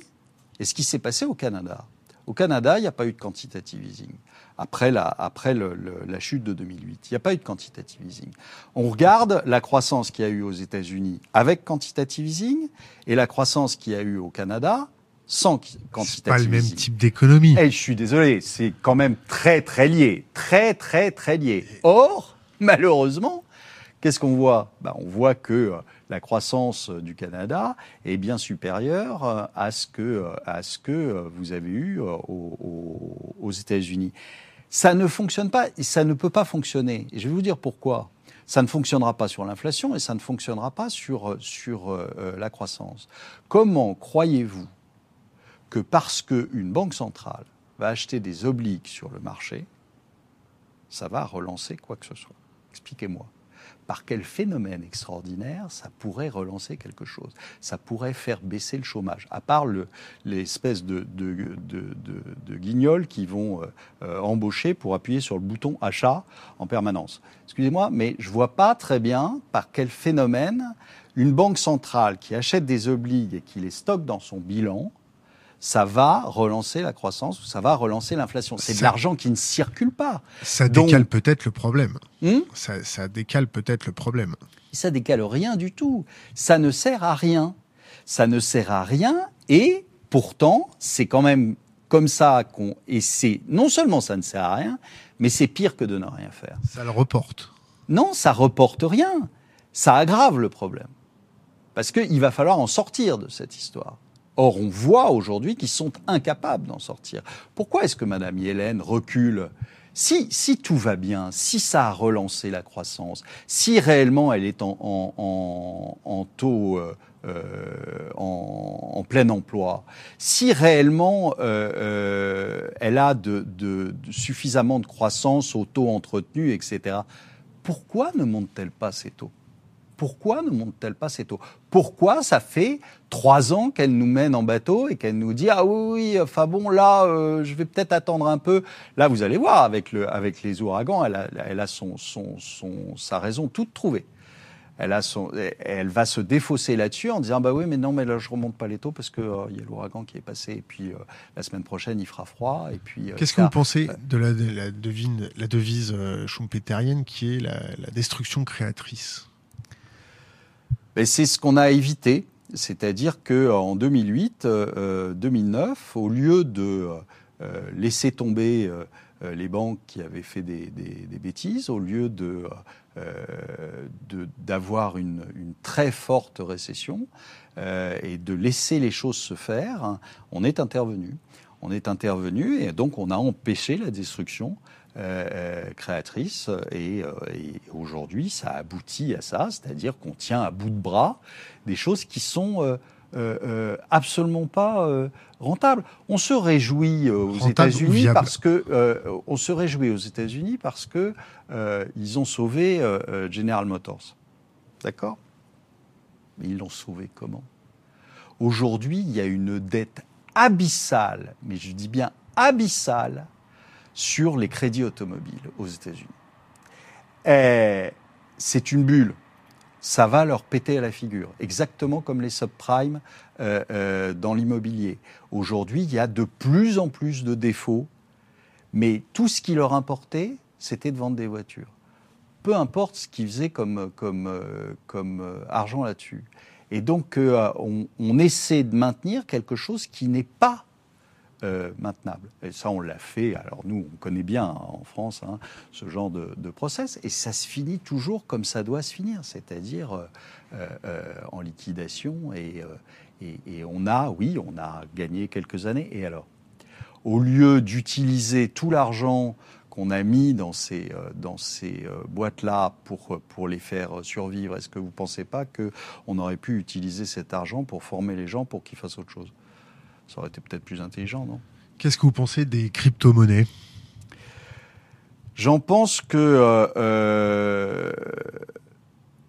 et ce qui s'est passé au Canada. Au Canada, il n'y a pas eu de quantitative easing. Après, la, après la chute de 2008, il n'y a pas eu de quantitative easing. On regarde la croissance qu'il y a eu aux États-Unis avec quantitative easing et la croissance qu'il y a eu au Canada sans quantitative. pas le même type d'économie. Eh, je suis désolé, c'est quand même très très lié, très très très lié. Or, *laughs* malheureusement, qu'est-ce qu'on voit? Ben, On voit que euh, la croissance du Canada est bien supérieure euh, à ce que, euh, à ce que vous avez eu aux, aux États-Unis. Ça ne fonctionne pas, et ça ne peut pas fonctionner. Et je vais vous dire pourquoi. Ça ne fonctionnera pas sur l'inflation et ça ne fonctionnera pas sur, sur euh, la croissance. Comment croyez-vous que parce qu'une banque centrale va acheter des obliques sur le marché, ça va relancer quoi que ce soit. Expliquez-moi. Par quel phénomène extraordinaire ça pourrait relancer quelque chose? Ça pourrait faire baisser le chômage, à part l'espèce de, guignols qui vont euh, embaucher pour appuyer sur le bouton achat en permanence. Excusez-moi, mais je ne vois pas très bien par quel phénomène une banque centrale qui achète des obliques et qui les stocke dans son bilan ça va relancer la croissance ou ça va relancer l'inflation. C'est de l'argent qui ne circule pas. Ça décale peut-être le problème. Hmm ça, ça, décale peut-être le problème. Ça décale rien du tout. Ça ne sert à rien. Ça ne sert à rien et pourtant, c'est quand même comme ça qu'on. Et c'est. Non seulement ça ne sert à rien, mais c'est pire que de ne rien faire. Ça le reporte. Non, ça reporte rien. Ça aggrave le problème. Parce qu'il va falloir en sortir de cette histoire. Or, on voit aujourd'hui qu'ils sont incapables d'en sortir. Pourquoi est-ce que Madame Yellen recule? Si, tout va bien, si ça a relancé la croissance, si réellement elle est en, taux, euh, euh, en, plein emploi, si réellement euh, elle a suffisamment de croissance au taux entretenu, etc., pourquoi ne monte-t-elle pas ces taux? Pourquoi ne monte-t-elle pas ces taux? Pourquoi ça fait trois ans qu'elle nous mène en bateau et qu'elle nous dit ah oui, oui enfin bon là euh, je vais peut-être attendre un peu. Là vous allez voir avec le avec les ouragans, elle a, elle a son, son, son sa raison toute trouvée. elle, a son, elle va se défausser là-dessus en disant bah oui mais non mais là je remonte pas les taux parce que euh, il y a l'ouragan qui est passé et puis euh, la semaine prochaine il fera froid et puis. Qu'est-ce que vous pensez de la, de la, devine, la devise schumpeterienne qui est la, la destruction créatrice? C'est ce qu'on a évité, c'est-à-dire que en 2008, 2009, au lieu de laisser tomber les banques qui avaient fait des, bêtises, au lieu euh, d'avoir une, très forte récession euh, et de laisser les choses se faire, on est intervenu. On est intervenu et donc on a empêché la destruction euh, créatrice et, et aujourd'hui ça aboutit à ça, c'est-à-dire qu'on tient à bout de bras des choses qui sont euh, euh, absolument pas euh, rentable. On se réjouit aux États-Unis parce que on se réjouit aux États-Unis parce que ils ont sauvé General Motors. D'accord? Mais ils l'ont sauvé comment? Aujourd'hui, il y a une dette abyssale, mais je dis bien abyssale, sur les crédits automobiles aux États-Unis. C'est une bulle ça va leur péter à la figure, exactement comme les subprimes euh, euh, dans l'immobilier. Aujourd'hui, il y a de plus en plus de défauts, mais tout ce qui leur importait, c'était de vendre des voitures. Peu importe ce qu'ils faisaient comme, euh, argent là-dessus. Et donc, on, on, essaie de maintenir quelque chose qui n'est pas euh, maintenable. Et ça, on l'a fait. Alors nous, on connaît bien hein, en France hein, ce genre de, de, process, et ça se finit toujours comme ça doit se finir, c'est-à-dire euh, euh, en liquidation. Et, et, et, on a, oui, on a gagné quelques années. Et alors, au lieu d'utiliser tout l'argent qu'on a mis dans ces, dans ces boîtes-là pour, pour les faire survivre, est-ce que vous ne pensez pas qu'on aurait pu utiliser cet argent pour former les gens pour qu'ils fassent autre chose? Ça aurait été peut-être plus intelligent, non? Qu'est-ce que vous pensez des crypto-monnaies? J'en pense que euh, euh,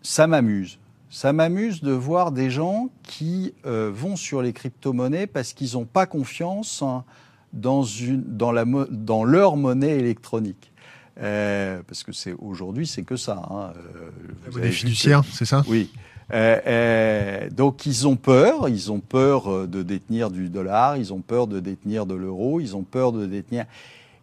ça m'amuse. Ça m'amuse de voir des gens qui euh, vont sur les crypto-monnaies parce qu'ils n'ont pas confiance dans, une, dans, la, dans leur monnaie électronique. Parce que c'est aujourd'hui, c'est que ça. Hein. La monnaie fiduciaire, c'est ça? Oui. Euh, euh, donc ils ont peur, ils ont peur euh, de détenir du dollar, ils ont peur de détenir de l'euro, ils ont peur de détenir...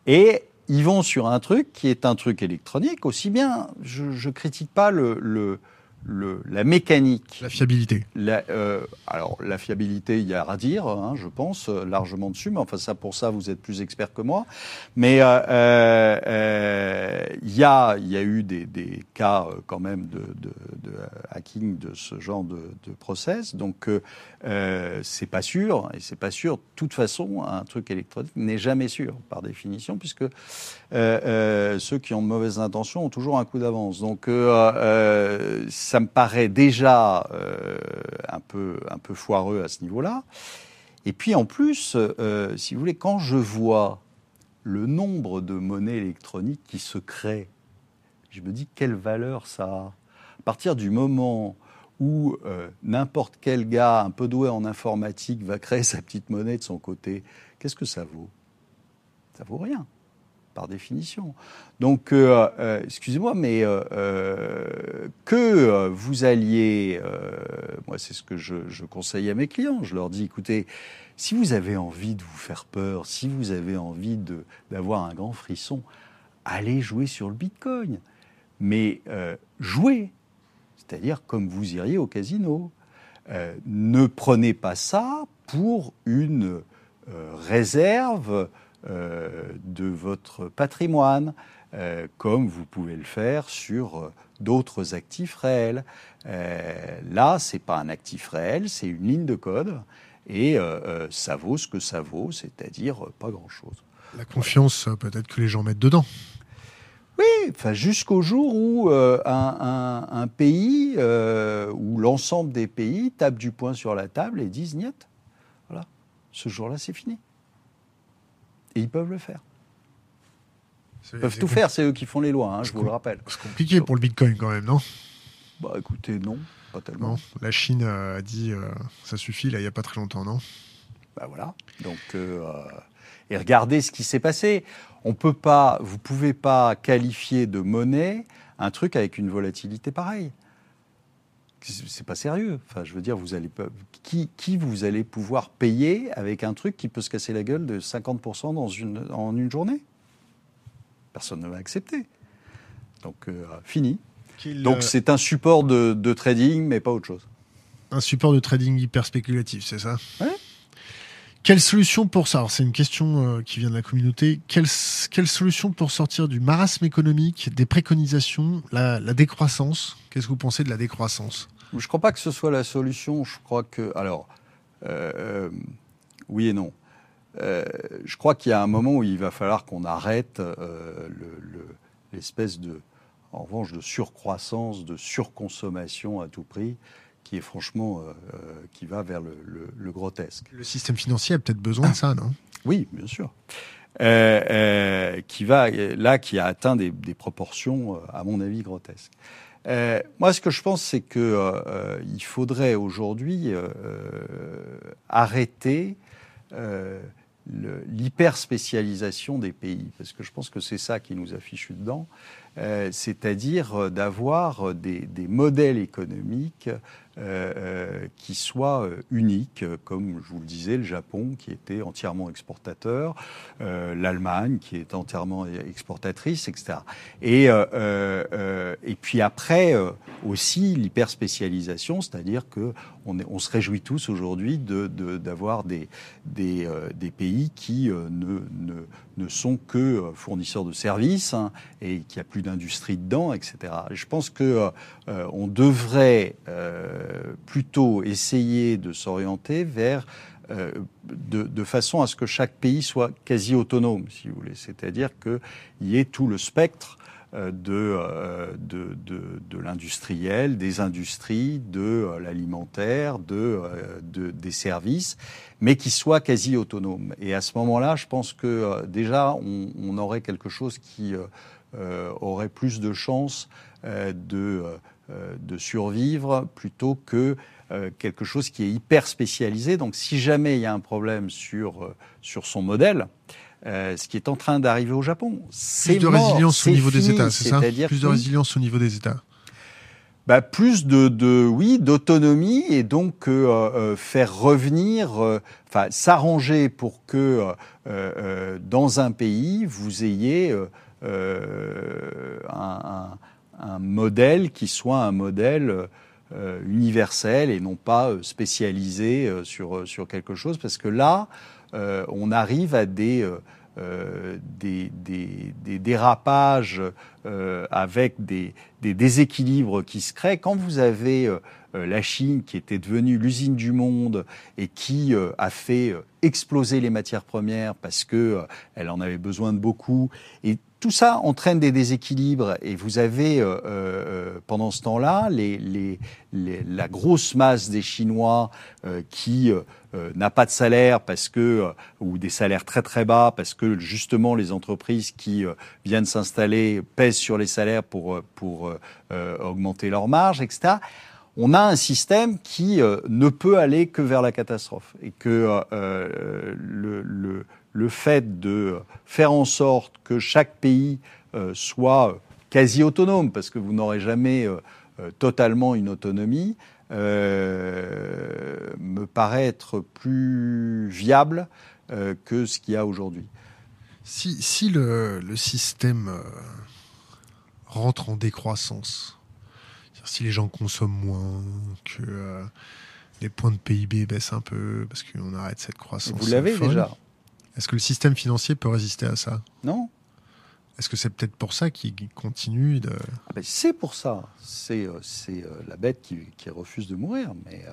Et ils vont sur un truc qui est un truc électronique, aussi bien, je ne critique pas le, le, le, la mécanique. La fiabilité. La, euh, alors, la fiabilité, il y a à dire, hein, je pense, largement dessus, mais enfin, ça, pour ça, vous êtes plus expert que moi. Mais euh, euh, il, y a, il y a eu des, des cas, quand même, de, de, de, hacking de ce genre de, de process. Donc, euh, c'est pas sûr, et c'est pas sûr. De toute façon, un truc électronique n'est jamais sûr, par définition, puisque ceux qui ont de mauvaises intentions ont toujours un coup d'avance. Donc, ça me paraît déjà euh, un, peu, un peu foireux à ce niveau-là. Et puis en plus, euh, si vous voulez, quand je vois le nombre de monnaies électroniques qui se créent, je me dis quelle valeur ça a. À partir du moment où euh, n'importe quel gars un peu doué en informatique va créer *laughs* sa petite monnaie de son côté, qu'est-ce que ça vaut? Ça vaut rien par définition. Donc, euh, euh, excusez-moi, mais euh, que vous alliez, moi c'est ce que je, je, conseille à mes clients, je leur dis, écoutez, si vous avez envie de vous faire peur, si vous avez envie d'avoir un grand frisson, allez jouer sur le Bitcoin. Mais jouez, c'est-à-dire comme vous iriez au casino. ne prenez pas ça pour une réserve de votre patrimoine, euh, comme vous pouvez le faire sur euh, d'autres actifs réels. là, c'est pas un actif réel, c'est une ligne de code et ça vaut ce que ça vaut, c'est-à-dire pas grand-chose. La confiance, peut-être que les gens mettent dedans. Oui, enfin jusqu'au jour où euh, un, un, un, pays, euh, ou l'ensemble des pays tapent du poing sur la table et disent niet. Voilà, ce jour-là, c'est fini. Et ils peuvent le faire. Ils peuvent tout faire, c'est eux qui font les lois, hein, je vous le rappelle. C'est compliqué pour le Bitcoin quand même, non? Bah écoutez, non, pas tellement. Non, la Chine a dit euh, ça suffit, là, il n'y a pas très longtemps, non? Bah voilà. Donc, euh, et regardez ce qui s'est passé. On peut pas, vous pouvez pas qualifier de monnaie un truc avec une volatilité pareille. C'est pas sérieux. Enfin, je veux dire, vous allez qui, qui vous allez pouvoir payer avec un truc qui peut se casser la gueule de 50% dans une, en une journée? Personne ne va accepter. Donc, euh, fini. Donc, c'est un support de, de, trading, mais pas autre chose. Un support de trading hyper spéculatif, c'est ça? Ouais. Quelle solution pour ça? Alors c'est une question euh, qui vient de la communauté. Quelle, quelle, solution pour sortir du marasme économique, des préconisations, la, la décroissance? Qu'est-ce que vous pensez de la décroissance? Je ne crois pas que ce soit la solution. Je crois que... Alors, euh, oui et non. Euh, je crois qu'il y a un moment où il va falloir qu'on arrête l'espèce le, de, en revanche, de surcroissance, de surconsommation à tout prix qui est franchement euh, euh, qui va vers le, grotesque. Le système financier a peut-être besoin de ça, non? Oui, bien sûr. Euh, qui va là, qui a atteint des, proportions, à mon avis, grotesques. Moi, ce que je pense, c'est que il faudrait aujourd'hui arrêter l'hyperspécialisation des pays, parce que je pense que c'est ça qui nous a fichu dedans, c'est-à-dire d'avoir des, modèles économiques euh, euh, qui soit euh, unique, comme je vous le disais, le Japon qui était entièrement exportateur, l'Allemagne qui est entièrement exportatrice, etc. Et, et puis après aussi l'hyperspécialisation, c'est-à-dire que on, on, se réjouit tous aujourd'hui d'avoir de, des, des, des, pays qui ne, ne, ne, sont que fournisseurs de services hein, et qui a plus d'industrie dedans, etc. je pense que on devrait euh, plutôt essayer de s'orienter vers euh, de, façon à ce que chaque pays soit quasi autonome, si vous voulez. C'est-à-dire qu'il y ait tout le spectre euh, de, de, de, l'industriel, des industries, de l'alimentaire, de, des services, mais qui soit quasi autonome. Et à ce moment-là, je pense que déjà, on, aurait quelque chose qui aurait plus de chances de euh, de survivre plutôt que euh, quelque chose qui est hyper spécialisé. Donc si jamais il y a un problème sur, euh, sur son modèle, ce qui est en train d'arriver au Japon, c'est Plus de résilience au niveau des États, c'est ça Plus de résilience au niveau des États bah, plus de, de oui d'autonomie et donc faire revenir, enfin s'arranger pour que dans un pays vous ayez un, un modèle qui soit un modèle euh, universel et non pas euh, spécialisé euh, sur, sur quelque chose, parce que là, on arrive à des, des, des, des, dérapages avec des, déséquilibres qui se créent. Quand vous avez la Chine qui était devenue l'usine du monde et qui a fait exploser les matières premières parce que elle en avait besoin de beaucoup tout ça entraîne des déséquilibres et vous avez euh, euh, pendant ce temps-là les, les, la grosse masse des Chinois euh, qui n'a pas de salaire parce que ou des salaires très très bas parce que justement les entreprises qui viennent s'installer pèsent sur les salaires pour pour augmenter leurs marges, etc on a un système qui ne peut aller que vers la catastrophe et que le, le, le fait de faire en sorte que chaque pays euh, soit quasi autonome, parce que vous n'aurez jamais euh, euh, totalement une autonomie, me paraît être plus viable que ce qu'il y a aujourd'hui. Si, le, système rentre en décroissance, si les gens consomment moins, que les points de PIB baissent un peu, parce qu'on arrête cette croissance. Vous l'avez déjà. Est-ce que le système financier peut résister à ça? Non. Est-ce que c'est peut-être pour ça qu'il continue de... Ah ben, c'est pour ça. C'est euh, euh, la bête qui, refuse de mourir. Mais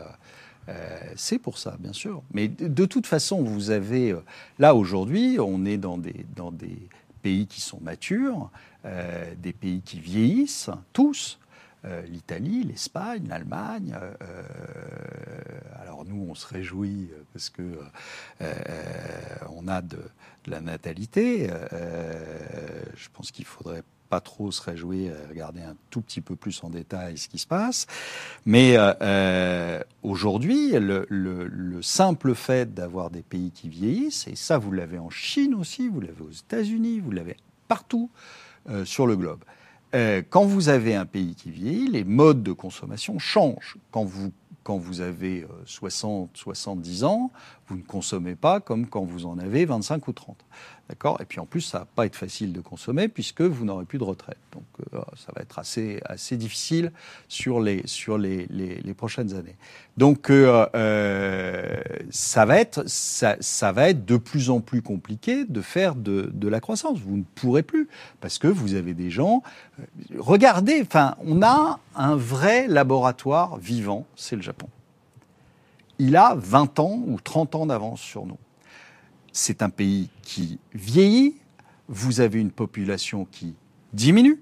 euh, c'est pour ça, bien sûr. Mais de, toute façon, vous avez... là, aujourd'hui, on est dans des, dans des pays qui sont matures, des pays qui vieillissent, tous. Euh, l'Italie, l'Espagne, l'Allemagne. Nous, on se réjouit parce que on a de, la natalité. je pense qu'il faudrait pas trop se réjouir et regarder un tout petit peu plus en détail ce qui se passe. Mais aujourd'hui, le, le, simple fait d'avoir des pays qui vieillissent, et ça vous l'avez en Chine aussi, vous l'avez aux États-Unis, vous l'avez partout sur le globe, quand vous avez un pays qui vieillit, les modes de consommation changent. Quand vous quand vous avez 60, 70 ans, vous ne consommez pas comme quand vous en avez 25 ou 30. D'accord? Et puis en plus, ça va pas être facile de consommer puisque vous n'aurez plus de retraite. Donc euh, ça va être assez, assez difficile sur les, sur les, les, prochaines années. Donc euh, euh, ça, va être, ça, ça, va être de plus en plus compliqué de faire de, de, la croissance. Vous ne pourrez plus parce que vous avez des gens. Regardez, enfin, on a un vrai laboratoire vivant, c'est le Japon. Il a 20 ans ou 30 ans d'avance sur nous c'est un pays qui vieillit, vous avez une population qui diminue,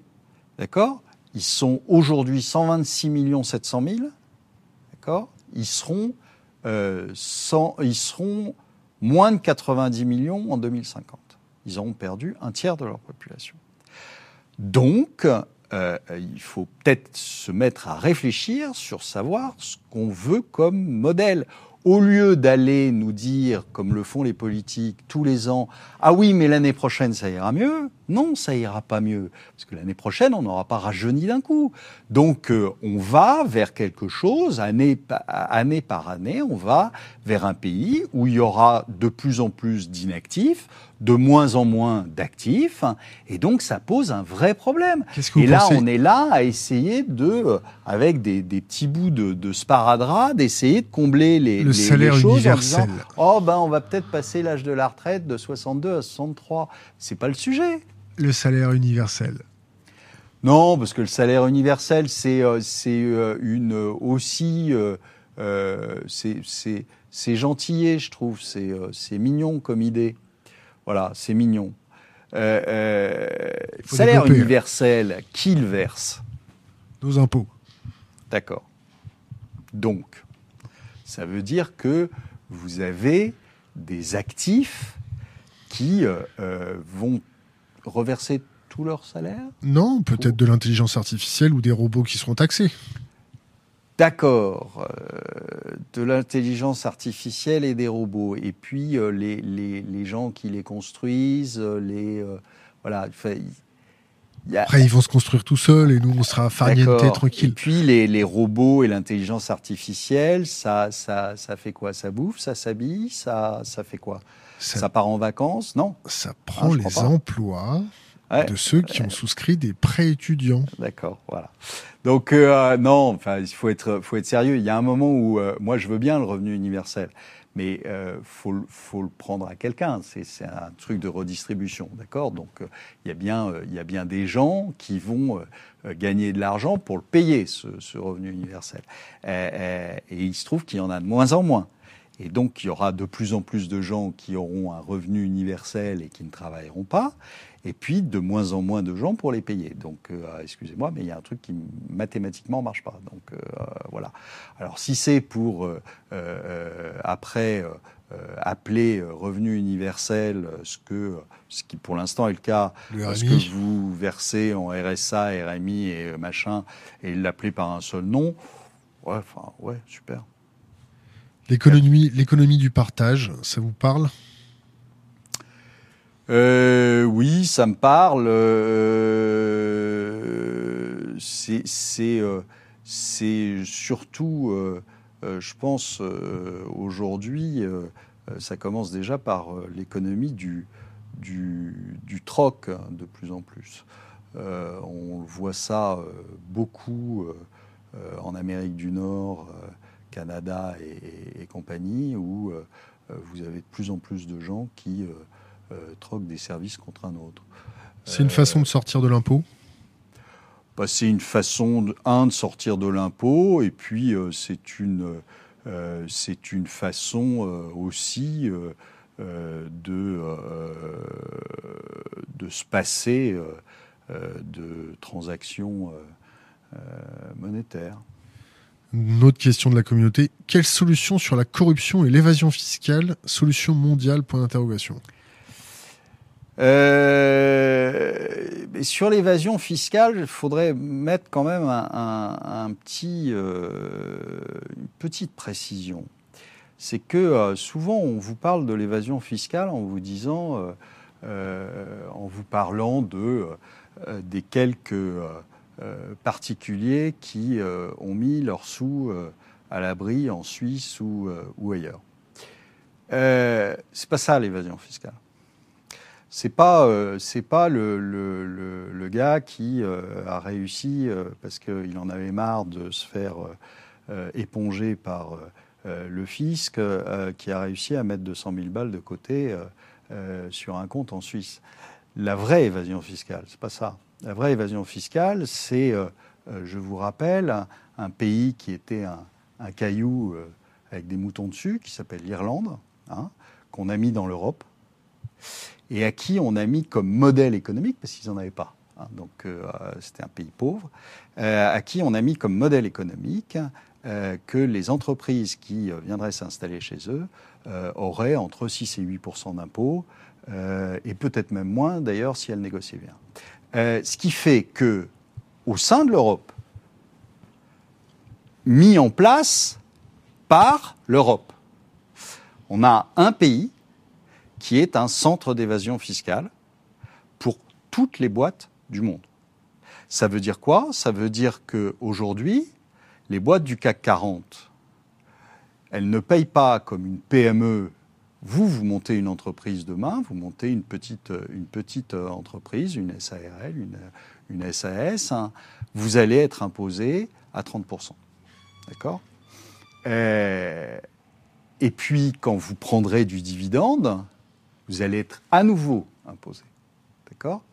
d'accord? Ils sont aujourd'hui 126 700 000, d'accord? Ils seront, euh, ils seront moins de 90 millions en 2050. Ils auront perdu un tiers de leur population. Donc, euh, il faut peut-être se mettre à réfléchir sur savoir ce qu'on veut comme modèle. Au lieu d'aller nous dire, comme le font les politiques tous les ans, ah oui, mais l'année prochaine ça ira mieux, non, ça ira pas mieux, parce que l'année prochaine on n'aura pas rajeuni d'un coup. Donc euh, on va vers quelque chose, année, année par année, on va vers un pays où il y aura de plus en plus d'inactifs, de moins en moins d'actifs, et donc ça pose un vrai problème. et là, on est là à essayer de, euh, avec des, petits bouts de, de sparadrap, d'essayer de combler les, le salaire choses universel. oh ben on va peut-être passer l'âge de la retraite de 62 à 63. C'est pas le sujet. Le salaire universel? Non, parce que le salaire universel, c'est euh, euh, une aussi c'est gentillé, je trouve. C'est mignon comme idée. Voilà, c'est mignon. Euh, euh, salaire universel, qui le verse Nos impôts. D'accord. Donc, ça veut dire que vous avez des actifs qui euh, vont reverser tout leur salaire Non, peut-être de l'intelligence artificielle ou des robots qui seront taxés. D'accord, euh, de l'intelligence artificielle et des robots, et puis euh, les, les, les, gens qui les construisent, euh, les voilà. Après, ils vont se construire tout seuls et nous, on sera farniente tranquille. Et puis, les, les robots et l'intelligence artificielle, ça, ça, ça fait quoi? Ça bouffe, ça s'habille, ça, ça fait quoi? Ça, part en vacances Non? Ça prend ah, les emplois de ceux qui ont souscrit des prêts étudiants. D'accord, voilà. Donc euh, non, enfin il faut être faut être sérieux. Il y a un moment où euh, moi je veux bien le revenu universel, mais euh, faut faut le prendre à quelqu'un. C'est c'est un truc de redistribution, d'accord? Donc euh, il y a bien il y a bien des gens qui vont gagner de l'argent pour le payer ce, ce revenu universel. et il se trouve qu'il y en a de moins en moins. Et donc, il y aura de plus en plus de gens qui auront un revenu universel et qui ne travailleront pas et puis de moins en moins de gens pour les payer. Donc, euh, excusez-moi, mais il y a un truc qui mathématiquement marche pas. Donc euh, voilà. Alors si c'est pour euh, après appeler revenu universel ce que ce qui pour l'instant est le cas, ce que vous versez en RSA, RMI et machin, et l'appeler par un seul nom, ouais, enfin ouais, super. L'économie, l'économie du partage, ça vous parle? Euh, oui, ça me parle. Euh, c'est euh, surtout, euh, je pense, aujourd'hui, ça commence déjà par l'économie du, du, du, troc hein, de plus en plus. on voit ça beaucoup en Amérique du Nord, Canada et, et compagnie, où vous avez de plus en plus de gens qui euh, troque des services contre un autre. C'est une façon de sortir de l'impôt? Bah, C'est une façon, de, un, de sortir de l'impôt, et puis euh, c'est une, euh, c'est une façon aussi de, de se passer de transactions monétaires. Une autre question de la communauté. Quelle solution sur la corruption et l'évasion fiscale? Solution mondiale Point d'interrogation. Euh, sur l'évasion fiscale, il faudrait mettre quand même un, petit, euh, une petite précision. C'est que euh, souvent on vous parle de l'évasion fiscale en vous disant en vous parlant de, des quelques particuliers qui ont mis leurs sous à l'abri en Suisse ou, ou ailleurs. c'est pas ça l'évasion fiscale c'est pas euh, pas le, le, le, gars qui euh, a réussi euh, parce qu'il en avait marre de se faire éponger par le fisc qui a réussi à mettre 200 000 balles de côté sur un compte en Suisse. La vraie évasion fiscale, c'est pas ça. La vraie évasion fiscale, c'est, je vous rappelle, un, pays qui était un, caillou avec des moutons dessus, qui s'appelle l'Irlande, hein, qu'on a mis dans l'Europe et à qui on a mis comme modèle économique, parce qu'ils n'en avaient pas, hein, donc euh, c'était un pays pauvre, euh, à qui on a mis comme modèle économique euh, que les entreprises qui viendraient s'installer chez eux auraient entre 6 et 8% d'impôts, et peut-être même moins d'ailleurs si elles négociaient bien. Ce qui fait que, au sein de l'Europe, mis en place par l'Europe, on a un pays qui est un centre d'évasion fiscale pour toutes les boîtes du monde. Ça veut dire quoi? Ça veut dire qu'aujourd'hui, les boîtes du CAC 40, elles ne payent pas comme une PME. Vous, vous montez une entreprise demain, vous montez une petite, une petite entreprise, une SARL, une, une SAS, hein. vous allez être imposé à 30%. D'accord? Euh, Et puis, quand vous prendrez du dividende, vous allez être à nouveau imposé. D'accord?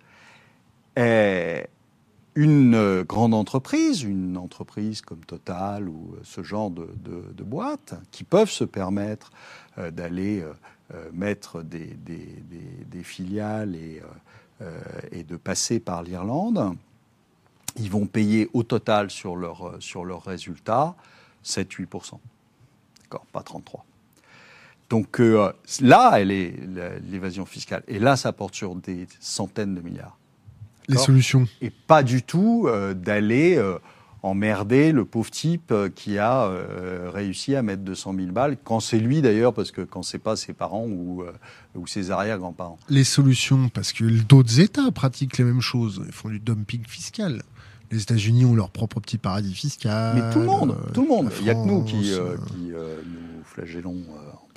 Une grande entreprise, une entreprise comme Total ou ce genre de, de, boîtes, qui peuvent se permettre euh, d'aller euh, euh, mettre des, filiales et, de passer par l'Irlande, ils vont payer au total sur leurs sur leur résultats 7-8%. D'accord Pas 33%. Donc euh, là, elle est l'évasion fiscale. Et là, ça porte sur des centaines de milliards. Les solutions. Et pas du tout euh, d'aller euh, emmerder le pauvre type qui a réussi à mettre 200 000 balles, quand c'est lui d'ailleurs, parce que quand c'est pas ses parents ou, ou ses arrière-grands-parents. Les solutions, parce que d'autres États pratiquent les mêmes choses. Ils font du dumping fiscal. Les États-Unis ont leur propre petit paradis fiscal. Mais tout le monde, tout le monde. Il n'y a que nous qui, qui nous flagellons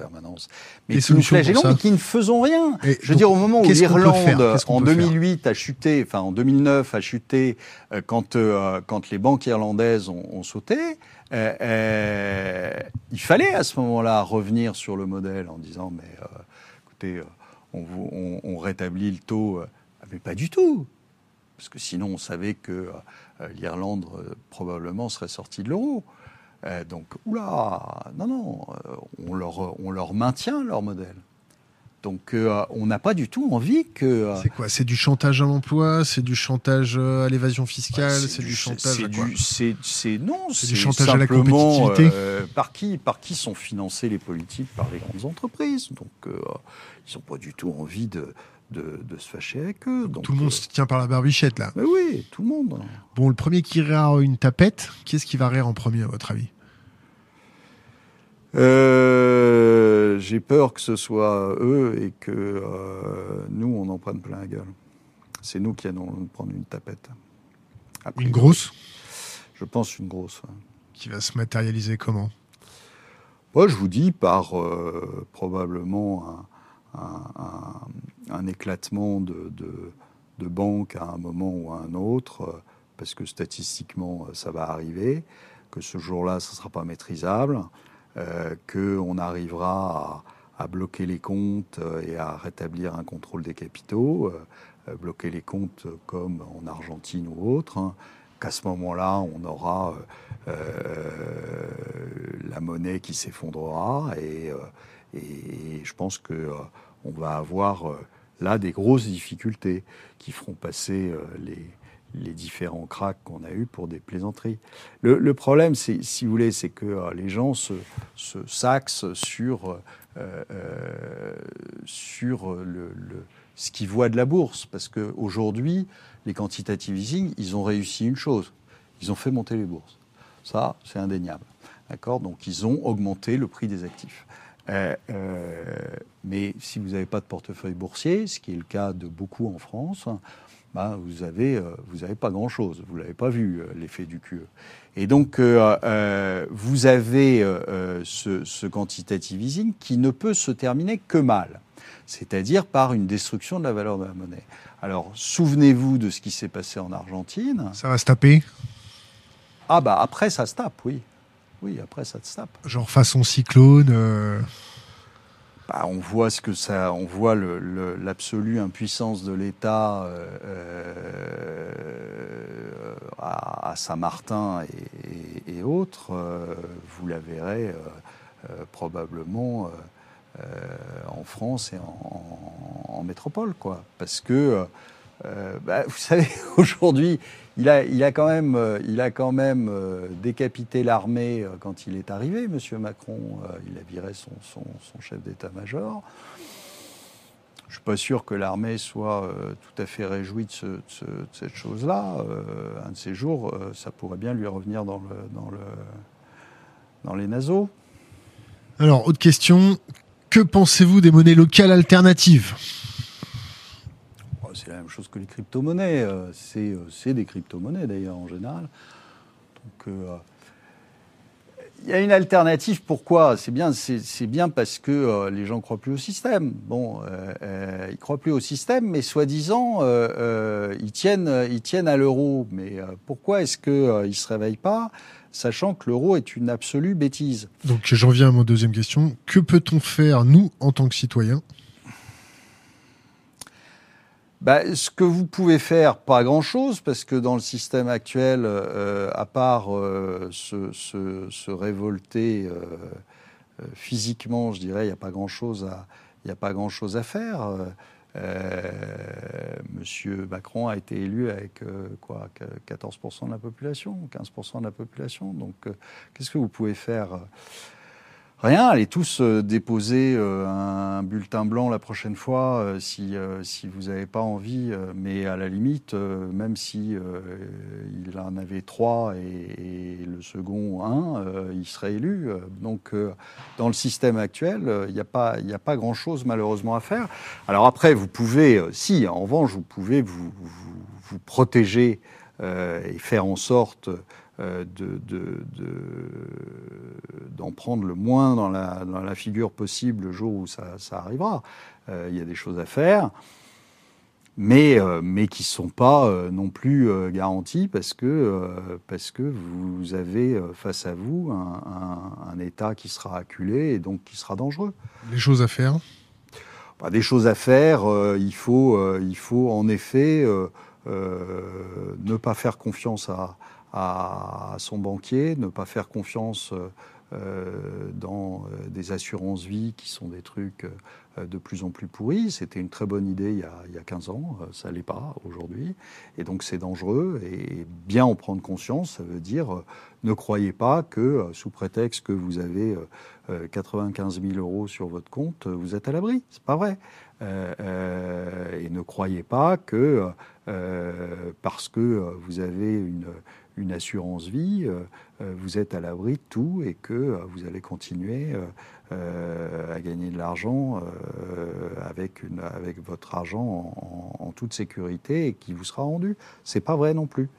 permanence. Mais qui nous flagellons, mais qui ne faisons rien. je veux dire, au moment où l'Irlande, en 2008, a chuté, enfin en 2009, a chuté euh, quand, euh, quand les banques irlandaises ont, sauté, euh, il fallait à ce moment-là revenir sur le modèle en disant, mais écoutez, on, on, rétablit le taux. mais pas du tout. Parce que sinon, on savait que l'Irlande probablement serait sortie de l'euro. Euh, donc, oula, non, non, euh, on leur, on leur maintient leur modèle. Donc, euh, on n'a pas du tout envie que. c'est quoi C'est du chantage à l'emploi C'est du chantage à l'évasion fiscale C'est du, chantage à quoi C'est non, c'est du chantage à la compétitivité. par qui Par qui sont financées les politiques Par les grandes entreprises. Donc, ils n'ont pas du tout envie de, de, se fâcher avec eux. Donc, tout le monde se tient par la barbichette là. Mais oui, tout le monde. Bon, le premier qui rire une tapette, qui est-ce qui va rire en premier à votre avis? Euh, J'ai peur que ce soit eux et que euh, nous, on en prenne plein la gueule. C'est nous qui allons prendre une tapette. une grosse? Je pense une grosse. Qui va se matérialiser comment? Moi, je vous dis par euh, probablement un, éclatement de, de, banques à un moment ou à un autre, parce que statistiquement, ça va arriver, que ce jour-là, ce ne sera pas maîtrisable, euh, qu'on arrivera à, bloquer les comptes euh, et à rétablir un contrôle des capitaux, euh, bloquer les comptes comme en Argentine ou autre, hein, qu'à ce moment-là, on aura la monnaie qui s'effondrera et, et, je pense que on va avoir là des grosses difficultés qui feront passer les, les différents cracks qu'on a eus pour des plaisanteries. Le, problème, si vous voulez, c'est que euh, les gens se, se s'axent sur, euh, euh, sur ce qu'ils voient de la bourse. Parce qu'aujourd'hui, les quantitative easing, ils ont réussi une chose. Ils ont fait monter les bourses. Ça, c'est indéniable. D'accord? Donc, ils ont augmenté le prix des actifs. Mais si vous n'avez pas de portefeuille boursier, ce qui est le cas de beaucoup en France, bah, vous avez vous avez pas grand chose. Vous l'avez pas vu l'effet du QE. Et donc vous avez ce, ce quantitative easing qui ne peut se terminer que mal c'est-à-dire par une destruction de la valeur de la monnaie. Alors, souvenez-vous de ce qui s'est passé en Argentine. Ça va se taper? Ah bah après, ça se tape, oui. Oui, après, ça se tape. Genre façon cyclone euh. bah, on voit ce que ça, on voit l'absolue impuissance de l'État euh, euh, à, Saint-Martin et, autres. vous la verrez probablement en France et en, métropole, quoi. Parce que, bah, vous *laughs* savez, aujourd'hui, il a, quand même, même euh, décapité l'armée quand il est arrivé, Monsieur Macron. il a viré son, chef d'état-major. Je suis pas sûr que l'armée soit tout à fait réjouie de, cette chose-là. un de ces jours, ça pourrait bien lui revenir dans, dans, le, dans les naseaux. Alors, autre question. Que pensez-vous des monnaies locales alternatives? C'est la même chose que les crypto-monnaies. Euh, euh, c'est des crypto-monnaies d'ailleurs en général. Donc, euh, il y a une alternative. Pourquoi? C'est bien, bien parce que les gens croient plus au système. Bon, euh, ils croient plus au système, mais soi-disant, ils tiennent, ils tiennent à l'euro. Mais pourquoi est-ce qu'ils ne se réveillent pas sachant que l'euro est une absolue bêtise? Donc j'en viens à mon deuxième question. Que peut-on faire, nous, en tant que citoyens bah, ce que vous pouvez faire, pas grand-chose, parce que dans le système actuel, euh, à part euh, se, révolter euh, physiquement, je dirais, il n'y a pas grand-chose à, il a pas grand-chose à faire. Euh, Monsieur Macron a été élu avec euh, quoi 14% de la population, 15% de la population. Donc, euh, qu'est-ce que vous pouvez faire? Rien, allez tous euh, déposer euh, un bulletin blanc la prochaine fois euh, si, si vous n'avez pas envie, mais à la limite, même si il en avait trois et, le second un, il serait élu. Donc dans le système actuel, il n'y a pas, a pas grand-chose malheureusement à faire. Alors après, vous pouvez, si en revanche, vous pouvez vous, vous, vous protéger et faire en sorte euh, d'en de, prendre le moins dans la, dans la, figure possible le jour où ça, arrivera. Euh, il y a des choses à faire, mais, euh, mais qui ne sont pas non plus garanties parce que, parce que vous avez face à vous un, État qui sera acculé et donc qui sera dangereux. Les choses à faire? Bah, Des choses à faire, il, faut, il faut en effet ne pas faire confiance à, à son banquier, ne pas faire confiance euh, euh, dans euh, des assurances vie qui sont des trucs de plus en plus pourris. C'était une très bonne idée il y a, il y a 15 ans, ça l'est pas aujourd'hui. Et donc c'est dangereux et bien en prendre conscience, ça veut dire ne croyez pas que sous prétexte que vous avez 95 000 euros sur votre compte, vous êtes à l'abri. C'est pas vrai. Et ne croyez pas que parce que vous avez une, assurance vie, euh, euh, vous êtes à l'abri de tout et que euh, vous allez continuer à gagner de l'argent avec votre argent en, toute sécurité et qui vous sera rendu. C'est pas vrai non plus.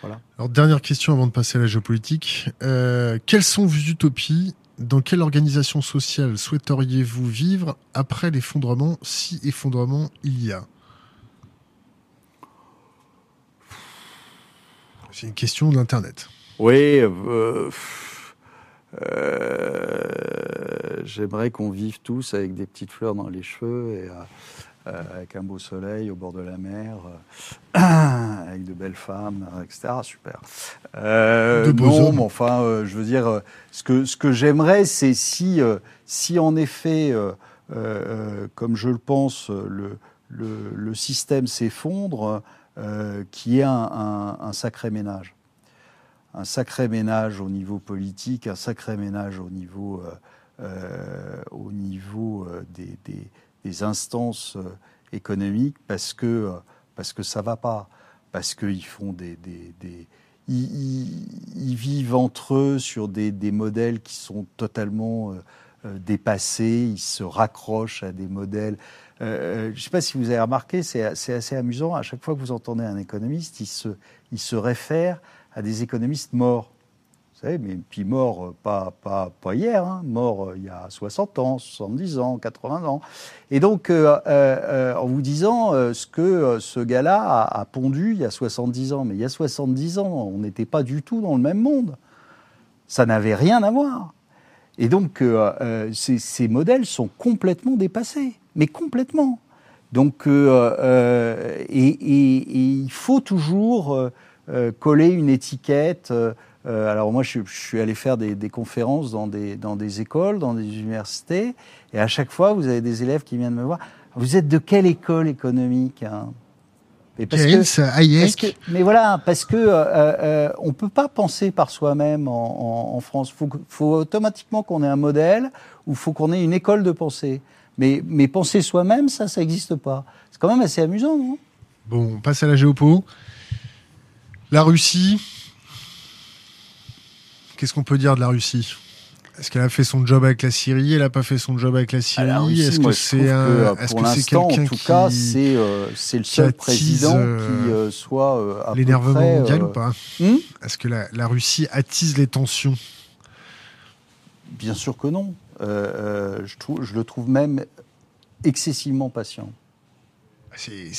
Voilà. Alors dernière question avant de passer à la géopolitique. quelles sont vos utopies Dans quelle organisation sociale souhaiteriez-vous vivre après l'effondrement, si effondrement il y a? C'est une question d'Internet. Oui. Euh, euh, j'aimerais qu'on vive tous avec des petites fleurs dans les cheveux et euh, avec un beau soleil au bord de la mer, *clears throat* avec de belles femmes, etc. Super. de non, mais enfin, je veux dire, ce que, ce que j'aimerais, c'est si, si en effet, comme je le pense, le, le, le système s'effondre, euh, qui est un, sacré ménage. Un sacré ménage au niveau politique, un sacré ménage au niveau, euh, euh, au niveau des, des, instances économiques, parce que, parce que ça va pas, parce qu'ils font des, des ils, vivent entre eux sur des, des modèles qui sont totalement dépassés, ils se raccrochent à des modèles. je ne sais pas si vous avez remarqué, c'est assez amusant. À chaque fois que vous entendez un économiste, il se, il se réfère à des économistes morts. Vous savez, mais puis mort, euh, pas, pas, pas hier, hein, mort euh, il y a 60 ans, 70 ans, 80 ans. Et donc, euh, en vous disant ce que ce gars-là a, pondu il y a 70 ans, mais il y a 70 ans, on n'était pas du tout dans le même monde. Ça n'avait rien à voir. Et donc, ces, modèles sont complètement dépassés, mais complètement. Donc, et, il faut toujours coller une étiquette. Euh, alors moi, je, suis allé faire des, conférences dans des, dans des écoles, dans des universités, et à chaque fois, vous avez des élèves qui viennent me voir. Vous êtes de quelle école économique hein? Parce que, mais voilà, parce que euh, euh, on peut pas penser par soi-même en, France. Il faut, automatiquement qu'on ait un modèle ou faut qu'on ait une école de pensée. Mais, mais penser soi-même, ça, ça n'existe pas. C'est quand même assez amusant. Non? Bon, on passe à la géopo. La Russie, Qu'est-ce qu'on peut dire de la Russie? Est-ce qu'elle a fait son job avec la Syrie? Elle n'a pas fait son job avec la Syrie? Est-ce que c'est un Est-ce que c'est quelqu'un en tout cas, c'est euh, c'est le seul président qui euh, soit euh, l'énervement mondial ou pas? Hmm? Est-ce que la, la, Russie attise les tensions? Bien sûr que non. je, trouve, je le trouve même excessivement patient. C'est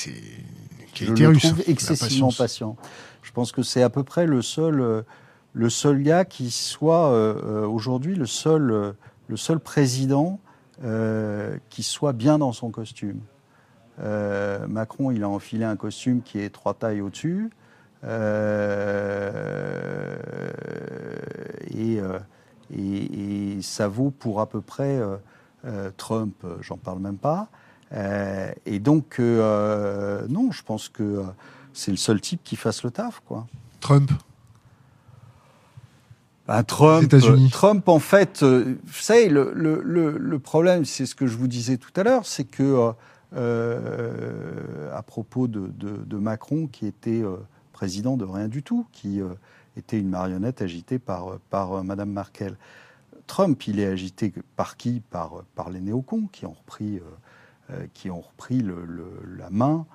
je le trouve excessivement patient. Je pense que c'est à peu près le seul le seul gars qui soit euh, euh, aujourd'hui le seul, euh, le seul président qui soit bien dans son costume. Macron, il a enfilé un costume qui est trois tailles au-dessus. et, et, ça vaut pour à peu près Trump, j'en parle même pas. et donc, non, je pense que c'est le seul type qui fasse le taf. Quoi. Trump bah, Trump, Trump, en fait, euh, vous savez, le, le, le, problème, c'est ce que je vous disais tout à l'heure, c'est que, euh, euh à propos de, de, de, Macron, qui était euh, président de rien du tout, qui était une marionnette agitée par, par Madame Merkel, Trump, il est agité par qui? Par, par les néocons qui ont repris, qui ont repris le, la main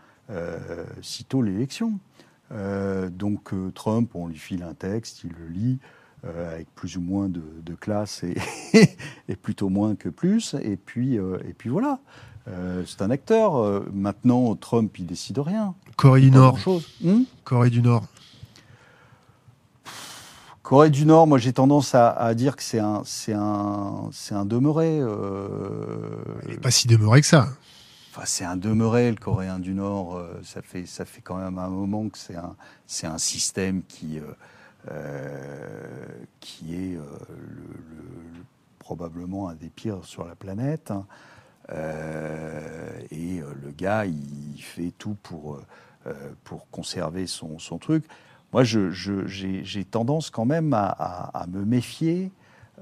sitôt l'élection. donc Trump, on lui file un texte, il le lit. Euh, avec plus ou moins de, classe et, *laughs* et, plutôt moins que plus. Et puis, euh, et puis voilà. Euh, c'est un acteur. maintenant, Trump, il décide rien. Corée du Nord. Hmm Corée du Nord. Corée du Nord, moi j'ai tendance à, dire que c'est un, c'est un, c'est un demeuré. Il n'est pas si demeuré que ça. Enfin, c'est un demeuré, le Coréen du Nord. ça fait, ça fait quand même un moment que c'est un, c'est un système qui, qui est euh, le, probablement un des pires sur la planète. Hein. Euh, et le gars, il fait tout pour, pour conserver son, son truc. Moi, j'ai tendance quand même à, à, me méfier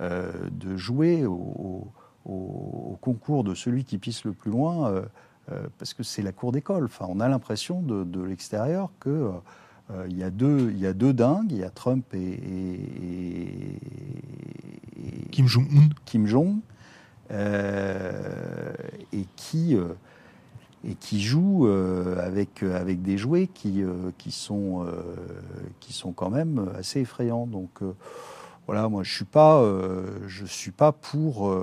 de jouer au, au, concours de celui qui pisse le plus loin, parce que c'est la cour d'école. Enfin, on a l'impression de, de l'extérieur que euh, il, y a deux, il y a deux dingues, il y a Trump et, Kim Jong-un. Kim Jong, euh, et qui euh, et qui jouent avec avec des jouets qui qui sont qui sont quand même assez effrayants. Donc voilà, moi je suis pas je suis pas pour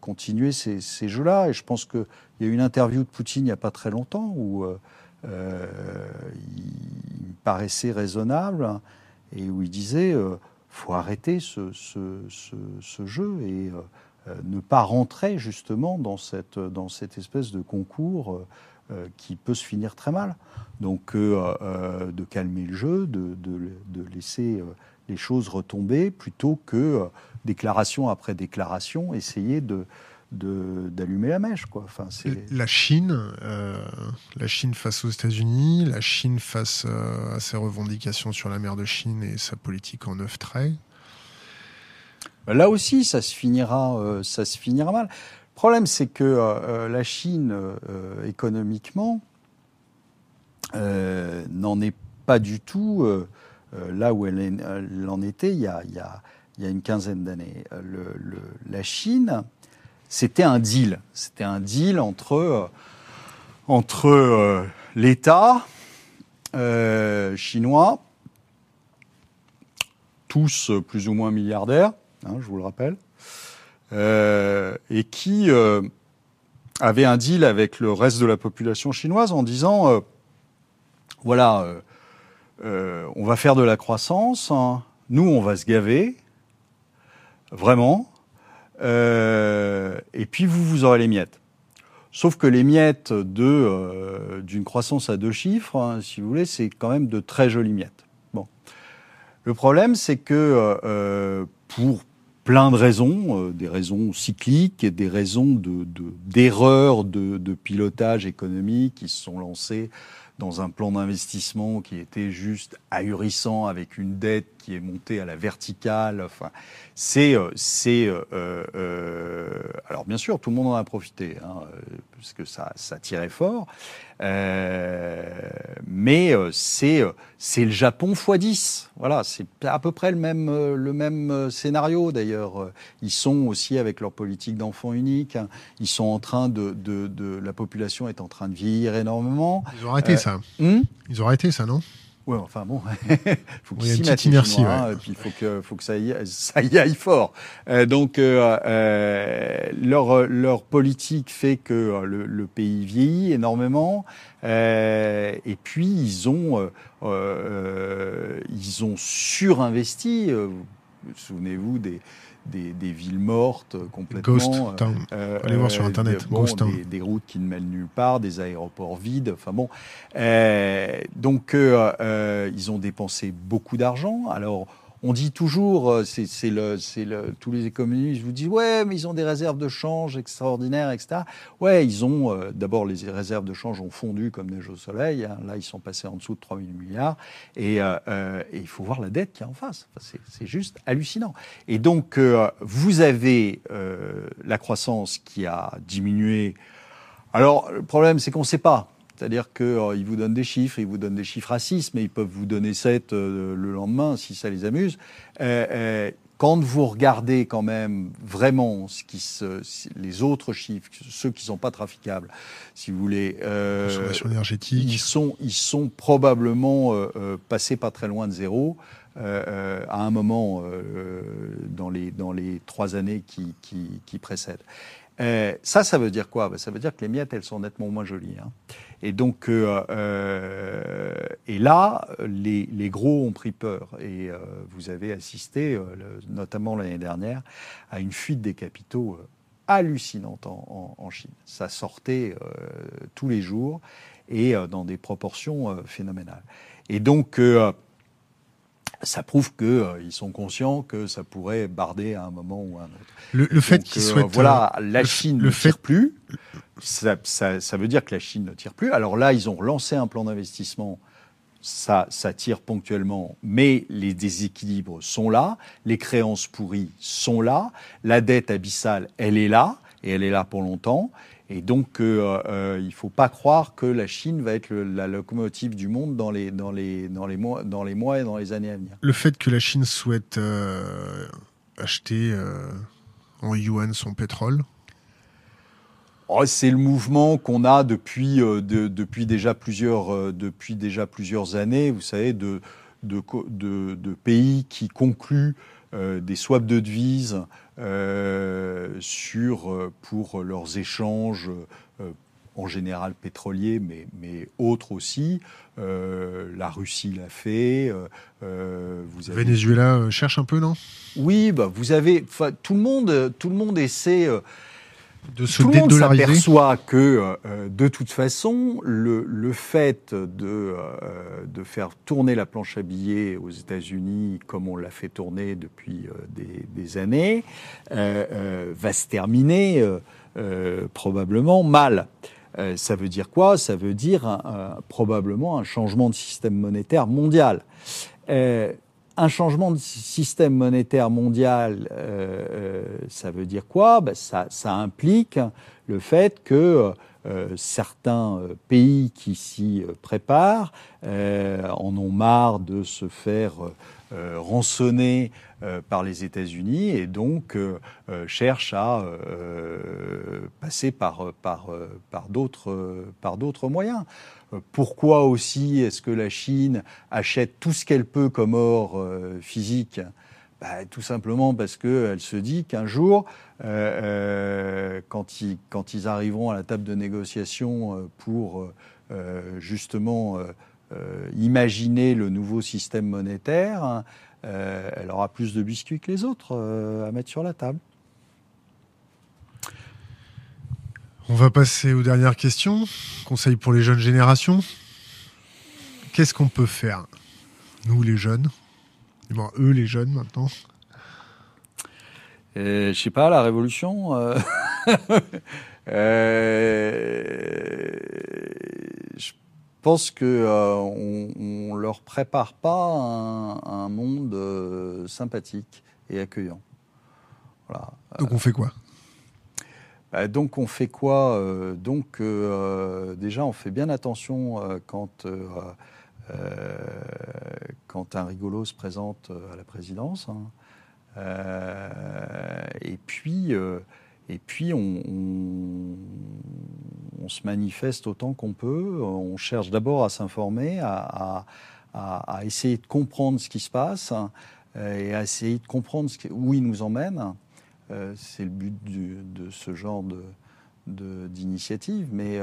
continuer ces, ces jeux-là. Et je pense qu'il y a eu une interview de Poutine il n'y a pas très longtemps où euh, il paraissait raisonnable et où il disait euh, faut arrêter ce, jeu et euh, ne pas rentrer justement dans cette, dans cette espèce de concours qui peut se finir très mal. Donc de calmer le jeu, de, de laisser les choses retomber plutôt que déclaration après déclaration, essayer de, d'allumer la mèche. Quoi. Enfin, la Chine, euh, la Chine face aux États-Unis, la Chine face euh, à ses revendications sur la mer de Chine et sa politique en neuf traits. Là aussi, ça se finira, euh, ça se finira mal. Le problème, c'est que la Chine, économiquement, n'en est pas du tout là où elle, en était il y a, il y a, il y a une quinzaine d'années. La Chine c'était un deal. C'était un deal entre, entre l'État chinois, tous plus ou moins milliardaires, hein, je vous le rappelle, et qui avait un deal avec le reste de la population chinoise en disant voilà, euh, euh, on va faire de la croissance, hein. nous on va se gaver, vraiment, euh, et puis vous, vous aurez les miettes. Sauf que les miettes de d'une croissance à deux chiffres, hein, si vous voulez, c'est quand même de très jolies miettes. Bon, le problème, c'est que pour plein de raisons, des raisons cycliques et des raisons de d'erreurs de, de, pilotage économique qui se sont lancées dans un plan d'investissement qui était juste ahurissant avec une dette qui est montée à la verticale. Enfin, c'est, euh, c'est, euh, euh, alors bien sûr, tout le monde en a profité, hein, parce que ça, ça tirait fort. mais c'est, c'est le Japon x 10. Voilà, c'est à peu près le même, le même scénario d'ailleurs. Ils sont aussi avec leur politique d'enfant unique. Ils sont en train de, de, de, la population est en train de vieillir énormément. Ils ont arrêté ça. Hmm? Ils ont arrêté ça, non? Ouais, enfin bon, *laughs* faut qu'ils s'y mettent. Inertie, hein, et puis il faut que, faut que ça y, ça y aille fort. Euh, donc euh, euh, leur leur politique fait que le, le pays vieillit énormément. Euh, et puis ils ont ils ont surinvesti. Souvenez-vous des des, villes mortes complètement. Ghost Town. Euh, Allez voir sur Internet. Des, des, routes qui ne mènent nulle part, des aéroports vides. Enfin bon. Euh, donc, euh, ils ont dépensé beaucoup d'argent. Alors, on dit toujours, euh, c'est le, le, tous les économistes vous disent, ouais, mais ils ont des réserves de change extraordinaires, etc. Ouais, ils ont, euh, d'abord, les réserves de change ont fondu comme neige au soleil. Hein. Là, ils sont passés en dessous de 3 000 milliards. Et, euh, et il faut voir la dette qui est en face. c'est juste hallucinant. Et donc, vous avez la croissance qui a diminué. Alors, le problème, c'est qu'on ne sait pas. C'est-à-dire qu'ils euh, vous donnent des chiffres, ils vous donnent des chiffres à 6, mais ils peuvent vous donner 7 euh, le lendemain si ça les amuse. Euh, quand vous regardez quand même vraiment ce qui se, les autres chiffres, ceux qui ne sont pas traficables, si vous voulez, consommation énergétique, ils sont, ils sont probablement passés pas très loin de zéro. à un moment dans, les, dans les trois années qui, qui, qui précèdent. ça, ça veut dire quoi? Ben, Ça veut dire que les miettes, elles sont nettement moins jolies. Hein. Et donc, euh, euh, et là, les, les, gros ont pris peur. Et euh, vous avez assisté, euh, notamment l'année dernière, à une fuite des capitaux euh, hallucinante en, en, en, Chine. Ça sortait tous les jours et dans des proportions phénoménales. Et donc, ça prouve qu'ils euh, sont conscients que ça pourrait barder à un moment ou à un autre. Le, le fait qu'ils souhaitent... Voilà, la Chine ne tire plus ça, ça, ça, veut dire que la Chine ne tire plus. Alors là, ils ont relancé un plan d'investissement. Ça, ça tire ponctuellement, mais les déséquilibres sont là, les créances pourries sont là, la dette abyssale, elle est là, et elle est là pour longtemps. Et donc, euh, euh, il ne faut pas croire que la Chine va être le, la locomotive du monde dans les, dans, les, dans, les mois, dans les mois et dans les années à venir. Le fait que la Chine souhaite euh, acheter en yuan son pétrole, Oh, c'est le mouvement qu'on a depuis, de, depuis, déjà plusieurs, depuis déjà plusieurs années, vous savez, de, de, de pays qui concluent euh, des swaps de devises sur, pour leurs échanges en général pétroliers, mais, mais autres aussi. la Russie l'a fait. vous avez... Venezuela cherche un peu, non? Oui, bah, vous avez. Tout le monde, tout le monde essaie Tout le monde s'aperçoit que, euh, de toute façon, le, le fait de, euh, de faire tourner la planche à billets aux États-Unis, comme on l'a fait tourner depuis euh, des, années, va se terminer probablement mal. ça veut dire quoi? Ça veut dire probablement un changement de système monétaire mondial un changement de système monétaire mondial, euh, euh, ça veut dire quoi? Ben ça, ça, implique le fait que certains pays qui s'y préparent en ont marre de se faire rançonner par les États-Unis et donc cherchent à passer par, par, par d'autres moyens. Pourquoi aussi est-ce que la Chine achète tout ce qu'elle peut comme or physique? Bah, tout simplement parce qu'elle se dit qu'un jour, euh, euh, quand, ils, quand, ils, arriveront à la table de négociation euh, pour justement imaginer le nouveau système monétaire, hein, elle aura plus de biscuits que les autres à mettre sur la table. On va passer aux dernières questions. Conseil pour les jeunes générations. Qu'est-ce qu'on peut faire, nous les jeunes, bon, eux, les jeunes, maintenant Je sais pas, la révolution euh, *laughs* euh, Je pense qu'on euh, on, leur prépare pas un, monde sympathique et accueillant. Voilà. Donc on fait quoi? Donc on fait quoi Donc déjà on fait bien attention quand euh, quand un rigolo se présente euh, à la présidence. Hein. Euh, et puis, et puis on, se manifeste autant qu'on peut. On cherche d'abord à s'informer, à, à, essayer de comprendre ce qui se passe et à essayer de comprendre où il nous emmène. C'est le but de ce genre d'initiative. De, mais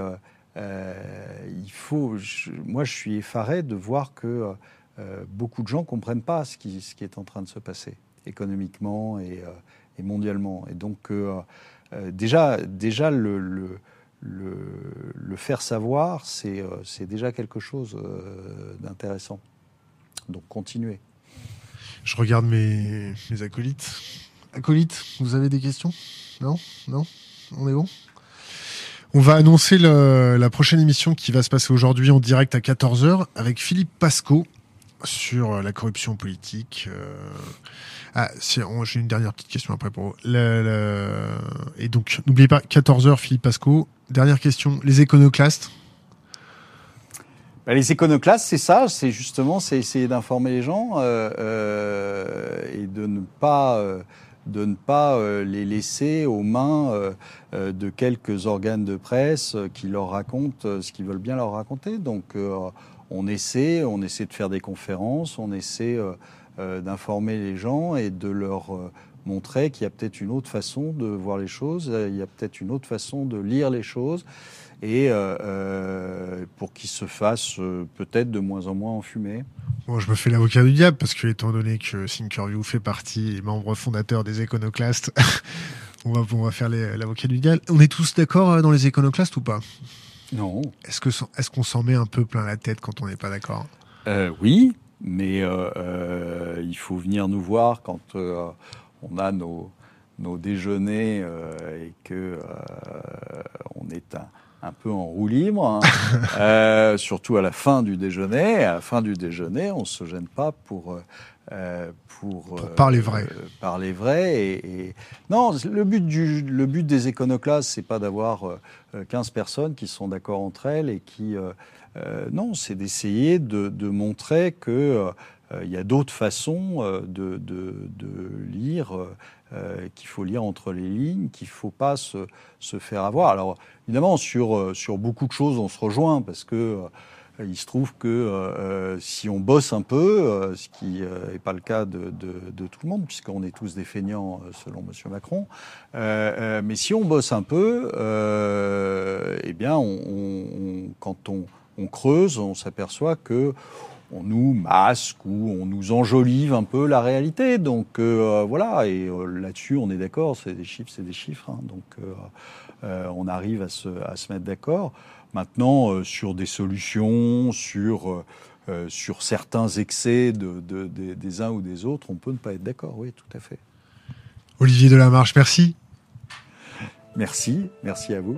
euh, il faut, moi, je suis effaré de voir que euh, beaucoup de gens comprennent pas ce qui, est en train de se passer économiquement et, euh, mondialement. Et donc, déjà, déjà le, faire savoir, c'est déjà quelque chose d'intéressant. Donc, continuez. Je regarde mes, mes acolytes. Acolytes, vous avez des questions? Non? Non? On est bon? On va annoncer la prochaine émission qui va se passer aujourd'hui en direct à 14h avec Philippe Pasco sur euh, la corruption politique. Euh. Ah, j'ai une dernière petite question après pour vous. Et donc, n'oubliez pas, 14h, Philippe Pasco. Dernière question, les éconoclastes bah, les éconoclastes, c'est ça, c'est justement, c'est essayer d'informer les gens euh, et de ne pas de ne pas euh, les laisser aux mains euh, euh, de quelques organes de presse qui leur racontent ce qu'ils veulent bien leur raconter. Donc on essaie, on essaie de faire des conférences, on essaie d'informer les gens et de leur montrer qu'il y a peut-être une autre façon de voir les choses, il y a peut-être une autre façon de lire les choses et pour qu'ils se fassent peut-être de moins en moins enfumer. Bon, je me fais l'avocat du diable parce que, étant donné que Thinkerview fait partie des membres fondateurs des éconoclastes, *laughs* on, va, on va faire l'avocat du diable. On est tous d'accord euh, dans les éconoclastes ou pas? Non. Est-ce qu'on est s'en met un peu plein la tête quand on n'est pas d'accord? Euh, Oui, mais euh, il faut venir nous voir quand on a nos, nos déjeuners et que on est un un peu en roue libre, hein. *laughs* euh, surtout à la fin du déjeuner. À la fin du déjeuner, on ne se gêne pas pour, euh, euh, pour, parler vrai. parler vrai. Et, Non, le but, du, le but des c'est pas d'avoir 15 personnes qui sont d'accord entre elles et qui... non, c'est d'essayer de, de, montrer que il y a d'autres façons de, de, de lire euh, qu'il faut lire entre les lignes, qu'il ne faut pas se, se, faire avoir. Alors évidemment, sur, euh, sur beaucoup de choses, on se rejoint parce que euh, il se trouve que si on bosse un peu, ce qui n'est pas le cas de, de, tout le monde, puisqu'on est tous des feignants selon M. Macron, mais si on bosse un peu, eh bien, quand on creuse, on s'aperçoit que on nous masque ou on nous enjolive un peu la réalité. Donc euh, voilà, et euh, là-dessus on est d'accord, c'est des chiffres, c'est des chiffres. Hein. donc euh, on arrive à se, à se mettre d'accord. Maintenant, sur des solutions, sur, sur certains excès de, des uns ou des autres, on peut ne pas être d'accord, oui, tout à fait. Olivier Delamarche, merci. Merci, merci à vous.